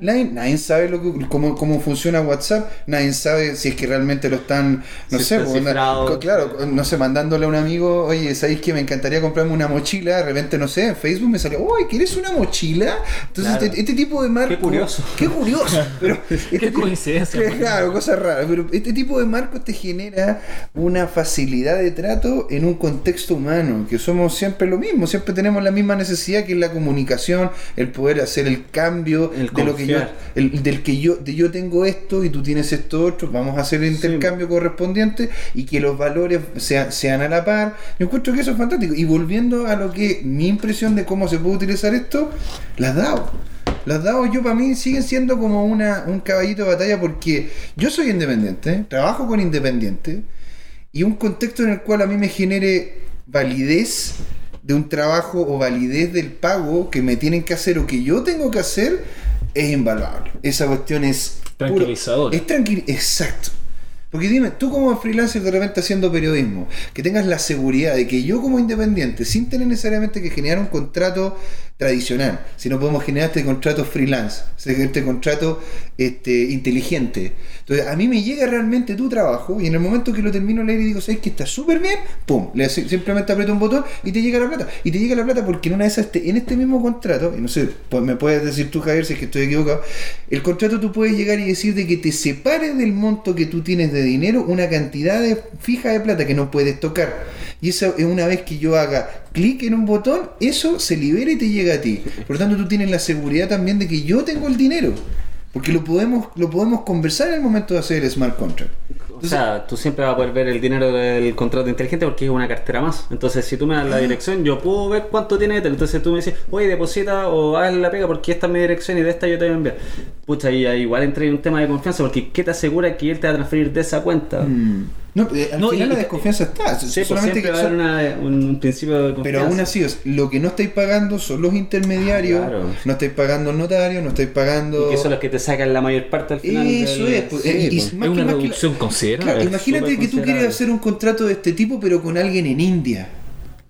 [SPEAKER 2] nadie, nadie sabe lo que, cómo, cómo funciona WhatsApp, nadie sabe si es que realmente lo están, no
[SPEAKER 3] Si
[SPEAKER 2] sé,
[SPEAKER 3] está
[SPEAKER 2] pues, claro, no sé, mandándole a un amigo, oye, ¿sabéis que me encantaría comprarme una mochila? De repente, no sé, en Facebook me salió, oye, ¿quieres una mochila? Entonces,
[SPEAKER 3] Claro.
[SPEAKER 2] este, este tipo de marco...
[SPEAKER 3] Qué curioso.
[SPEAKER 2] Qué curioso. Pero este
[SPEAKER 1] Qué
[SPEAKER 2] tipo-
[SPEAKER 1] coincidencia, pues.
[SPEAKER 2] Claro, cosas raras. Pero este tipo de marcos te genera una facilidad de trato en un contexto humano, que somos siempre lo mismo, siempre tenemos la misma necesidad que es la comunicación, el poder hacer el cambio
[SPEAKER 3] El
[SPEAKER 2] de lo que yo, el- del que yo, de yo tengo esto y tú tienes esto otro, vamos a hacer el intercambio correspondiente y que los valores sean, sean a la par. Yo encuentro que eso es fantástico. Y volviendo a lo que mi impresión de cómo se puede utilizar esto, las DAO. Las DAO yo para mí siguen siendo como una, un caballito de batalla porque yo soy independiente, trabajo con independientes y un contexto en el cual a mí me genere validez de un trabajo o validez del pago que me tienen que hacer o que yo tengo que hacer es invaluable. Esa cuestión es
[SPEAKER 1] Tranquilizadora.
[SPEAKER 2] es tranquil, exacto. Porque dime, tú como freelancer de repente haciendo periodismo, que tengas la seguridad de que yo como independiente, sin tener necesariamente que generar un contrato tradicional, sino podemos generar este contrato freelance, este contrato este, inteligente. Entonces, a mí me llega realmente tu trabajo y en el momento que lo termino leer y digo, ¿sabes que está súper bien? ¡Pum! Le simplemente aprieto un botón y te llega la plata. Y te llega la plata porque en una de esas, este, en este mismo contrato, y no sé, pues me puedes decir tú, Javier, si es que estoy equivocado, el contrato tú puedes llegar y decir de que te separes del monto que tú tienes de dinero una cantidad fija de plata que no puedes tocar. Y eso es una vez que yo haga clic en un botón, eso se libera y te llega a ti. Por lo tanto, tú tienes la seguridad también de que yo tengo el dinero. Porque lo podemos, lo podemos conversar en el momento de hacer el smart contract.
[SPEAKER 3] o sea, tú siempre vas a poder ver el dinero del contrato inteligente porque es una cartera más. Entonces, si tú me das la dirección, yo puedo ver cuánto tiene Entonces tú me dices, oye, deposita o haz la pega porque esta es mi dirección y de esta yo te voy a enviar. Pucha, y igual entra en un tema de confianza porque ¿qué te asegura que él te va a transferir de esa cuenta?
[SPEAKER 2] Mm. No, eh, al final la desconfianza está.
[SPEAKER 3] Sí, pues solamente que va a haber un principio de confianza.
[SPEAKER 2] Pero aún así, lo que no estáis pagando son los intermediarios, no estáis pagando el notario, no estáis pagando.
[SPEAKER 3] Y que son los que te sacan la mayor parte al final.
[SPEAKER 2] Eso es, pues, eh,
[SPEAKER 1] es una reducción considerable.
[SPEAKER 2] imagínate que tú quieres hacer un contrato de este tipo, pero con alguien en India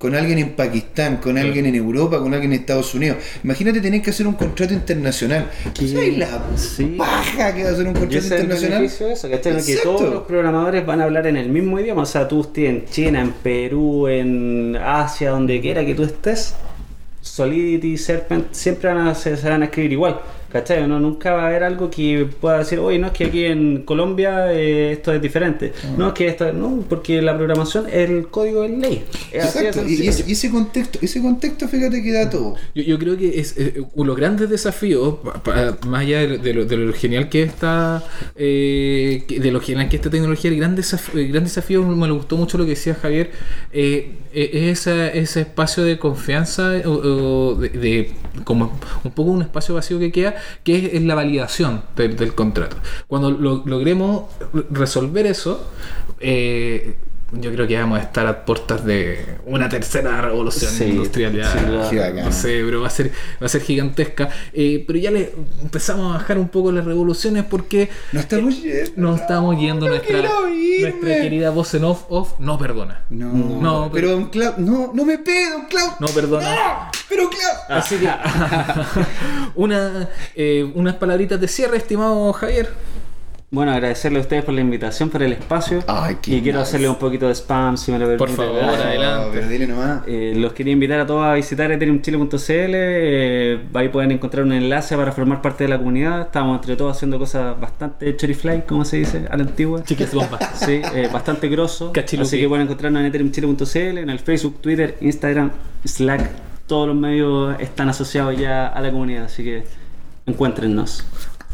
[SPEAKER 2] con alguien en Pakistán, con alguien en Europa, con alguien en Estados Unidos. Imagínate tener que hacer un contrato internacional. ¿Sabes la
[SPEAKER 3] sí.
[SPEAKER 2] paja que va a hacer un contrato internacional?
[SPEAKER 3] Es eso, Que todos los programadores van a hablar en el mismo idioma. O sea, tú estés en China, en Perú, en Asia, donde quiera que tú estés. Solidity, Serpent, siempre van a, se van a escribir igual. ¿Cachai? No, nunca va a haber algo que pueda decir, oye, no es que aquí en Colombia eh, esto es diferente. Ah. No es que esto, no, porque la programación es el código de ley.
[SPEAKER 2] Exacto, y, ese, contexto, ese contexto, fíjate que da todo.
[SPEAKER 1] Yo, creo que es, uno de los grandes desafíos, más allá de, lo, genial que está, eh, de lo genial que esta tecnología, el gran desafío, el gran desafío me gustó mucho lo que decía Javier, eh, es ese espacio de confianza, o, de, como un poco un espacio vacío que queda que es, la validación del, contrato. Cuando logremos resolver eso, eh, yo creo que vamos a estar a puertas de una tercera revolución industrial ya. no sé, pero va a ser, va a ser gigantesca. Eh, pero ya le empezamos a bajar un poco las revoluciones porque
[SPEAKER 2] no estamos
[SPEAKER 1] eh, yendo. No estamos yendo nuestra, nuestra querida voz en off off no perdona.
[SPEAKER 2] No, no pero, Don Cloud, no, no me pegue, Don Cloud.
[SPEAKER 1] No perdona.
[SPEAKER 2] pero Cloud.
[SPEAKER 1] Así que una, eh, unas palabritas de cierre, estimado Javier.
[SPEAKER 3] Bueno, agradecerle a ustedes por la invitación, por el espacio. y quiero hacerle un poquito de spam, si me lo
[SPEAKER 1] permite. Por favor, adelante.
[SPEAKER 2] nomás.
[SPEAKER 3] Eh, los quería invitar a todos a visitar ethereumchile.cl. Eh, ahí pueden encontrar un enlace para formar parte de la comunidad. Estamos entre todos haciendo cosas bastante cherryfly, como se dice, a la antigua.
[SPEAKER 1] Chiques bombas.
[SPEAKER 3] Sí, eh, bastante grosso. Así que pueden encontrarnos en ethereumchile.cl, en el Facebook, Twitter, Instagram, Slack. Todos los medios están asociados ya a la comunidad, así que encuéntrennos.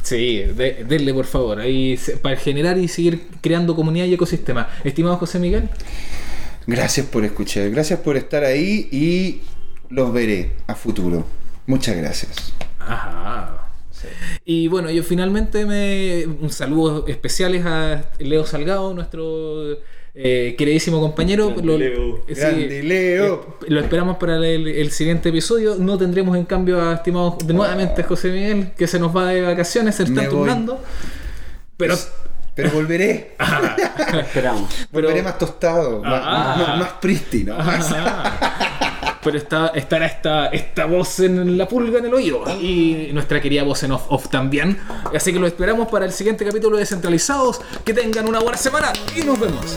[SPEAKER 1] Sí, denle por favor, ahí para generar y seguir creando comunidad y ecosistema. Estimado José Miguel.
[SPEAKER 2] Gracias por escuchar, gracias por estar ahí y los veré a futuro. Muchas gracias.
[SPEAKER 1] Ajá. Y bueno, yo finalmente me un saludo especiales a Leo Salgado, nuestro eh, queridísimo compañero,
[SPEAKER 2] lo, Leo. Leo.
[SPEAKER 1] Eh, lo esperamos para el, siguiente episodio. No tendremos en cambio a estimado nuevamente José Miguel, que se nos va de vacaciones, se está turnando. Pero
[SPEAKER 2] pero volveré.
[SPEAKER 3] Esperamos.
[SPEAKER 2] Volveré más tostado, más, más, prístino.
[SPEAKER 1] Pero está, estará esta, esta voz en la pulga en el oído. Y nuestra querida voz en off, off también. Así que lo esperamos para el siguiente capítulo de Descentralizados. Que tengan una buena semana y nos vemos.